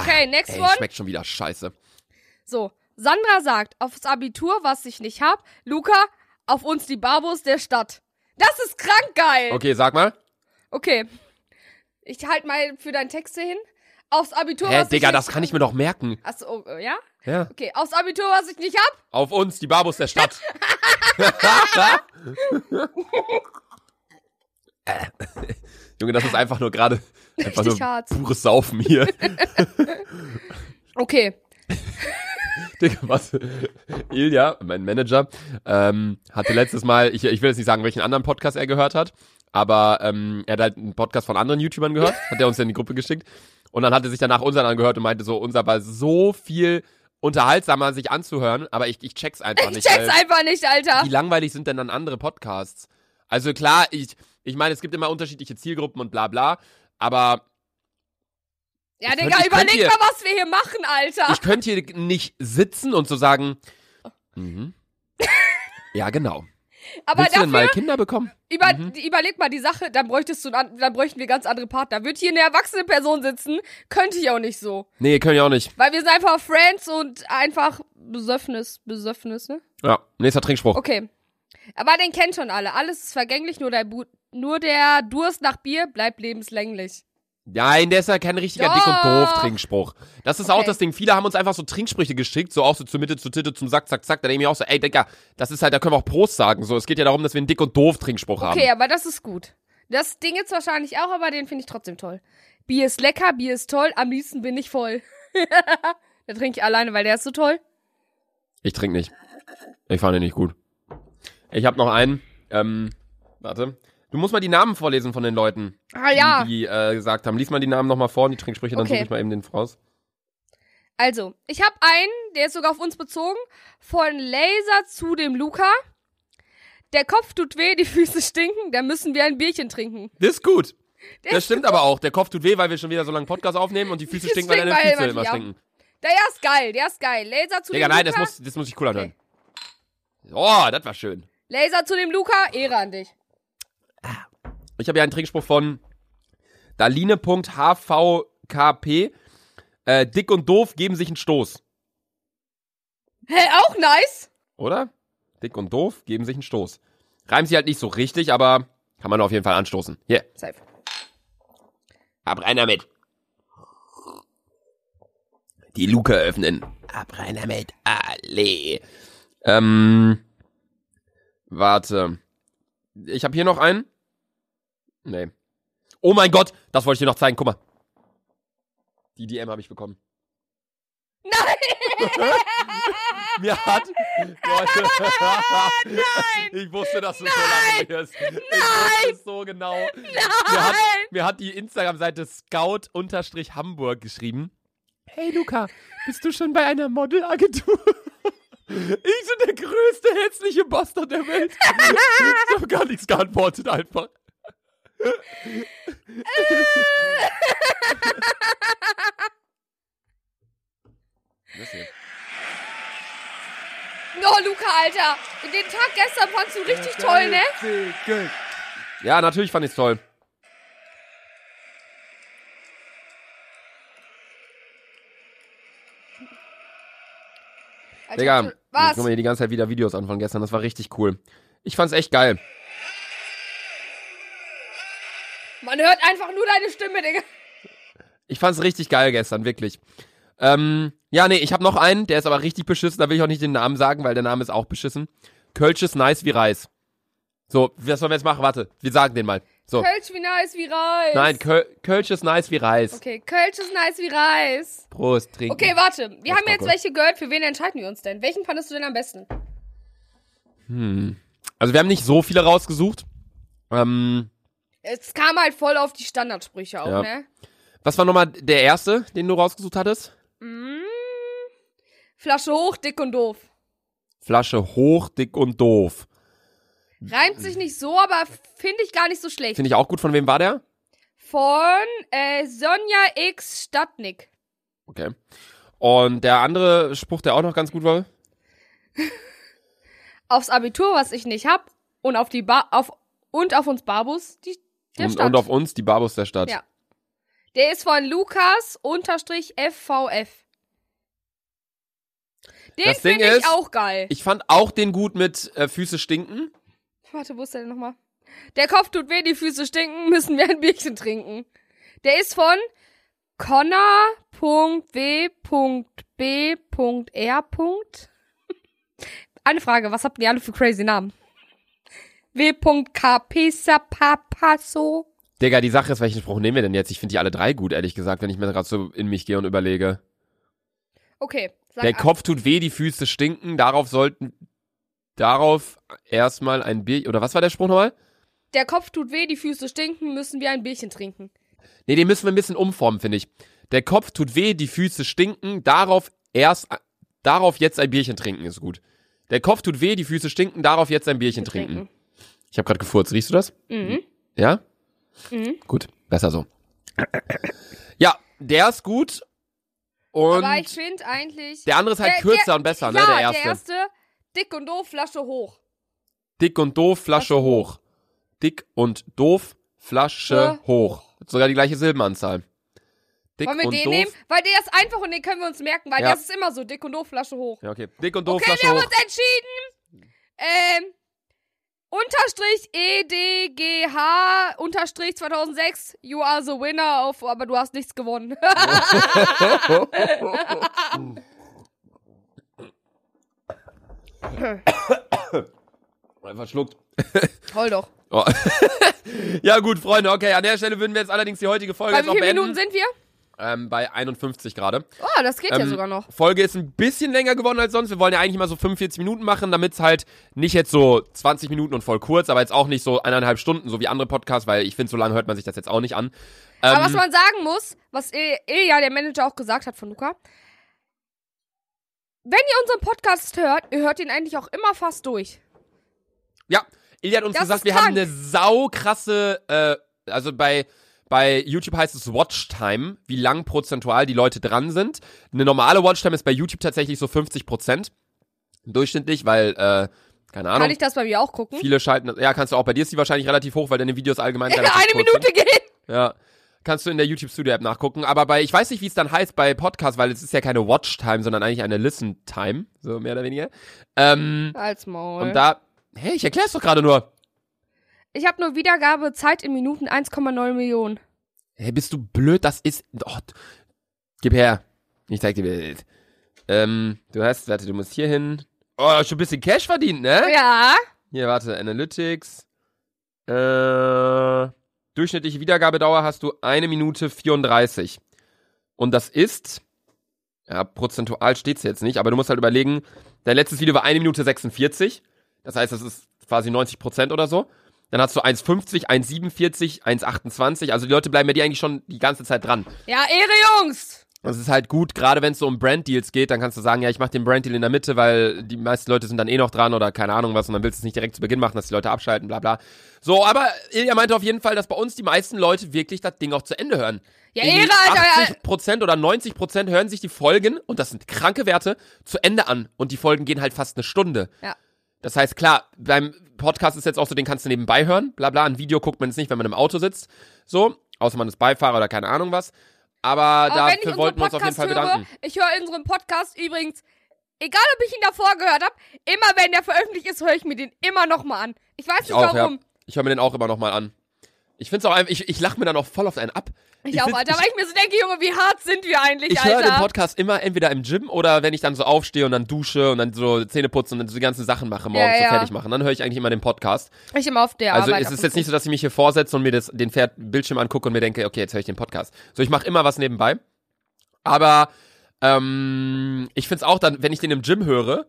Okay, next Ey, one. schmeckt schon wieder scheiße. So, Sandra sagt, aufs Abitur, was ich nicht hab. Luca, auf uns die Babos der Stadt. Das ist krank geil. Okay, sag mal. Okay. Ich halt mal für deinen Texte hin. Aufs Abitur, Hä, was Digga, ich das kann ich mir doch merken. Achso, oh, äh, ja? Ja. Okay, aufs Abitur, was ich nicht hab. Auf uns, die Babos der Stadt. Junge, das ist einfach nur gerade einfach Richtig nur hart. pures Saufen hier. Okay. Digga, was? Ilja, mein Manager, ähm, hatte letztes Mal, ich, ich will jetzt nicht sagen, welchen anderen Podcast er gehört hat, aber ähm, er hat halt einen Podcast von anderen YouTubern gehört, hat er uns in die Gruppe geschickt. Und dann hat er sich danach unseren angehört und meinte so, unser war so viel unterhaltsamer, sich anzuhören, aber ich, ich check's einfach Ich nicht. check's weil- einfach nicht, Alter. wie langweilig sind denn dann andere Podcasts? Also klar, ich, ich meine, es gibt immer unterschiedliche Zielgruppen und bla bla, aber Ja, Ich Digga, könnt- ich überleg hier- mal, was wir hier machen, Alter. ich könnte hier nicht sitzen und so sagen, mhm. ja genau. Aber Willst du denn dafür, mal Kinder bekommen? über, Mhm. überleg mal die Sache, dann bräuchtest du, an- dann bräuchten wir ganz andere Partner. Wird hier eine erwachsene Person sitzen, könnte ich auch nicht so. Nee, können ja auch nicht. Weil wir sind einfach Friends und einfach Besöffnis, Besöffnis, ne? Ja, nächster Trinkspruch. Okay. Aber den kennt schon alle. Alles ist vergänglich, nur der, Bu nur der Durst nach Bier bleibt lebenslänglich. Nein, der ist ja kein richtiger Dick- und Doch. Doof-Trinkspruch. Das ist auch Okay. das Ding. Viele haben uns einfach so Trinksprüche geschickt, so auch so zur Mitte, zur Titte, zum Sack, zack, zack. Da denke ich mir auch so, ey, Digga, das ist halt, da können wir auch Prost sagen. So, es geht ja darum, dass wir einen Dick- und Doof-Trinkspruch haben. Okay, aber das ist gut. Das Ding jetzt wahrscheinlich auch, aber den finde ich trotzdem toll. Bier ist lecker, Bier ist toll, am liebsten bin ich voll. da trinke ich alleine, weil der ist so toll. Ich trinke nicht. Ich fand den nicht gut. Ich habe noch einen. Ähm, warte. Du musst mal die Namen vorlesen von den Leuten, Ah ja. die, die äh, gesagt haben. Lies mal die Namen nochmal vor und die Trinksprüche, dann Okay. suche ich mal eben den raus. Also, ich habe einen, der ist sogar auf uns bezogen, von Laser zu dem Luca. Der Kopf tut weh, die Füße stinken, da müssen wir ein Bierchen trinken. Das ist gut. Der Das stimmt aber auch. Der Kopf tut weh, weil wir schon wieder so lange Podcast aufnehmen und die Füße stinken, weil deine weil Füße immer stinken. Der ist geil, der ist geil. Laser zu Digga, dem nein, Luca. das muss, das muss ich cool anhören. Okay. Oh, das war schön. Laser zu dem Luca, Ehre an dich. Ich habe ja einen Trinkspruch von Daline.hvkp. Äh, dick und doof geben sich einen Stoß. Hä, auch nice. Oder? Dick und doof geben sich einen Stoß. Reimt sie halt nicht so richtig, aber kann man auf jeden Fall anstoßen. Hier, Safe. hab rein damit. Die Luke öffnen. Hab rein damit. Alle. Ähm. Warte. Ich habe hier noch einen. Nee. Oh mein Gott, das wollte ich dir noch zeigen. Guck mal. Die DM habe ich bekommen. Nein! Mir hat. Leute. Ich wusste, dass du so lange wirst. Ich wusste so genau. Mir hat, mir hat die Instagram-Seite Scout-Hamburg geschrieben. Hey Luca, bist du schon bei einer Modelagentur? Ich bin der größte hässliche Bastard der Welt. Ich habe gar nichts geantwortet einfach. Das hier. Oh, Luca, Alter. Den Tag gestern fandst du richtig toll, ne? Ja, natürlich fand ich's toll. Alter, Digga, du- ich was? guck mir hier die ganze Zeit wieder Videos an von gestern. Das war richtig cool. Ich fand's echt geil. Man hört einfach nur deine Stimme, Digga. Ich fand's richtig geil gestern, wirklich. Ähm, ja, nee, ich habe noch einen, der ist aber richtig beschissen. Da will ich auch nicht den Namen sagen, weil der Name ist auch beschissen. Kölsch ist nice wie Reis. So, was sollen wir jetzt machen? Warte, wir sagen den mal. So. Kölsch wie nice wie Reis. Nein, Köl Kölsch ist nice wie Reis. Okay, Kölsch ist nice wie Reis. Prost, trinken. Okay, warte. Wir Das haben jetzt gut. welche gehört. Für wen entscheiden wir uns denn? Welchen fandest du denn am besten? Also wir haben nicht so viele rausgesucht. Ähm, Es kam halt voll auf die Standardsprüche auch, Ja. ne? was war nochmal der erste, den du rausgesucht hattest? Mm. Flasche hoch, dick und doof. Flasche hoch, dick und doof. Reimt sich nicht so, aber finde ich gar nicht so schlecht. Finde ich auch gut. Von wem war der? Von äh, Sonja X Stadtnick. Okay. Und der andere Spruch, der auch noch ganz gut war? Aufs Abitur, was ich nicht hab. Und auf die ba auf und auf uns Babus, die, Und, und auf uns, die Babus der Stadt. Ja. Der ist von Lukas unterstrich FVF. Den Das Ding finde ich ist, auch geil. Ich fand auch den gut mit äh, Füße stinken. Warte, wo ist der denn nochmal? Der Kopf tut weh, die Füße stinken, müssen wir ein Bierchen trinken. Der ist von Connor.w.b.r. Eine Frage, was habt ihr alle für crazy Namen? W.kpsapapasso. Digga, die Sache ist, welchen Spruch nehmen wir denn jetzt? Ich finde die alle drei gut, ehrlich gesagt, wenn ich mir gerade so in mich gehe und überlege. Okay, Der ab. Kopf tut weh, die Füße stinken, darauf sollten, darauf erstmal ein Bier, oder was war der Spruch nochmal? Der Kopf tut weh, die Füße stinken, müssen wir ein Bierchen trinken. Nee, den müssen wir ein bisschen umformen, finde ich. Der Kopf tut weh, die Füße stinken, darauf erst, darauf jetzt ein Bierchen trinken ist gut. Der Kopf tut weh, die Füße stinken, darauf jetzt ein Bierchen trinken. Ich habe gerade gefurzt, riechst du das? Mhm. Ja? Mhm. Gut, besser so. Ja, der ist gut. Und Aber ich finde eigentlich. der andere ist halt Der- kürzer der- und besser, ja, ne? Der erste. Der erste, dick und doof, Flasche hoch. Dick und doof, Flasche Flasche hoch. Dick und doof, Flasche Flasche hoch. Sogar die gleiche Silbenanzahl. Dick Wollen wir und den doof. nehmen? Weil der ist einfach und den können wir uns merken, weil Ja. das ist immer so, dick und doof, Flasche hoch. Ja, okay. Dick und doof, Okay, Flasche wir haben hoch. uns entschieden. Ähm, unterstrich EDGH unterstrich 2006. You are the winner of, aber du hast nichts gewonnen. Einfach schluckt. Hol doch. Oh. ja gut, Freunde, okay, an der Stelle würden wir jetzt allerdings die heutige Folge Bei jetzt wie auch beenden. Minuten sind wir? Ähm, bei 51 gerade. Oh, das geht ja Ähm, sogar noch. Folge ist ein bisschen länger geworden als sonst. Wir wollen ja eigentlich mal so 45 Minuten machen, damit es halt nicht jetzt so 20 Minuten und voll kurz, aber jetzt auch nicht so eineinhalb Stunden, so wie andere Podcasts, weil ich finde, so lange hört man sich das jetzt auch nicht an. Ähm, Aber was man sagen muss, was Il- Ilja, der Manager, auch gesagt hat von Luca, wenn ihr unseren Podcast hört, ihr hört ihn eigentlich auch immer fast durch. Ja, Ilja hat uns Das gesagt, wir krank. haben eine saukrasse, äh, also bei, bei YouTube heißt es Watchtime, wie lang prozentual die Leute dran sind. Eine normale Watchtime ist bei YouTube tatsächlich so 50 Prozent durchschnittlich, weil, äh, keine Ahnung, Kann ich das bei mir auch gucken? viele schalten, ja, kannst du auch, bei dir ist die wahrscheinlich relativ hoch, weil deine Videos allgemein relativ Eine kurz sind. Minute gehen. Ja. Kannst du in der YouTube Studio App nachgucken. Aber bei, ich weiß nicht, wie es dann heißt bei Podcasts, weil es ist ja keine Watch-Time, sondern eigentlich eine Listen-Time. So mehr oder weniger. Ähm, Als Maul. und da, hey, ich erklär's doch gerade nur. Ich habe nur Wiedergabe Zeit in Minuten 1,9 Millionen. Hey, bist du blöd? Das ist, oh, gib her. Ich zeig dir Bild. Ähm, du hast, warte, du musst hier hin. Oh, schon ein bisschen Cash verdient, ne? Ja. Hier, warte, Analytics. Äh, durchschnittliche Wiedergabedauer hast du eine Minute 34. Und das ist, ja, prozentual steht's jetzt nicht, aber du musst halt überlegen, dein letztes Video war eine Minute 46. Das heißt, das ist quasi 90 Prozent oder so. Dann hast du 1,50, 1,47, 1,28. Also die Leute bleiben bei dir eigentlich schon die ganze Zeit dran. Ja, Ehre, Jungs. Das ist halt gut, gerade wenn es so um Branddeals geht, dann kannst du sagen, ja, ich mache den Branddeal in der Mitte, weil die meisten Leute sind dann eh noch dran oder keine Ahnung was und dann willst du es nicht direkt zu Beginn machen, dass die Leute abschalten, bla bla. So, aber Ilja meinte auf jeden Fall, dass bei uns die meisten Leute wirklich das Ding auch zu Ende hören. Ja, Ehre, Alter. 80% oder 90% hören sich die Folgen, und das sind kranke Werte, zu Ende an. Und die Folgen gehen halt fast eine Stunde. Ja. Das heißt, klar, beim Podcast ist jetzt auch so, den kannst du nebenbei hören, bla bla. Ein Video guckt man jetzt nicht, wenn man im Auto sitzt. So, außer man ist Beifahrer oder keine Ahnung was. Aber, Aber dafür wollten wir uns auf jeden Fall höre, bedanken. ich höre unseren Podcast übrigens, egal ob ich ihn davor gehört habe, immer wenn der veröffentlicht ist, höre ich mir den immer nochmal an. Ich weiß nicht Ich auch, warum. ja. Ich höre mir den auch immer noch mal an. Ich find's auch einfach, ich, ich lache mir dann auch voll auf einen ab. Ich, auch, find- Alter, weil ich mir so denke, Junge, wie hart sind wir eigentlich, Ich höre Alter? den Podcast immer entweder im Gym oder wenn ich dann so aufstehe und dann dusche und dann so Zähne putzen und dann so die ganzen Sachen mache, morgens Ja, so ja. fertig machen. Dann höre ich eigentlich immer den Podcast. ich immer auf der Also Arbeit. es ist jetzt nicht so, dass ich mich hier vorsetze und mir das, den Pferd Bildschirm angucke und mir denke, okay, jetzt höre ich den Podcast. So, ich mache immer was nebenbei. Aber ähm, ich find's auch dann, wenn ich den im Gym höre,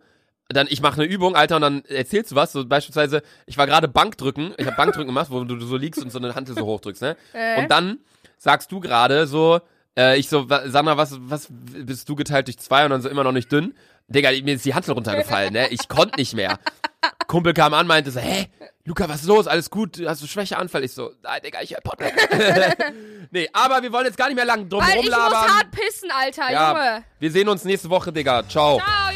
dann ich mache eine Übung, Alter, und dann erzählst du was. So beispielsweise, ich war gerade Bankdrücken, ich habe Bankdrücken gemacht, wo du so liegst und so eine Hantel so hochdrückst, ne? Äh. Und dann sagst du gerade so, äh, ich so, Sandra, was, was bist du geteilt durch zwei und dann so immer noch nicht dünn? Digga, mir ist die Hantel runtergefallen, ne? Ich konnte nicht mehr. Kumpel kam an, meinte so, hä, Luca, was ist los? Alles gut? Hast du Schwächeanfall? Ich so, nein, Digga, ich hör Podcast. nee, aber wir wollen jetzt gar nicht mehr lang drum Weil ich muss rumlabern. hart pissen, Alter, ja, Junge. wir sehen uns nächste Woche, Digga. Ciao. Ciao,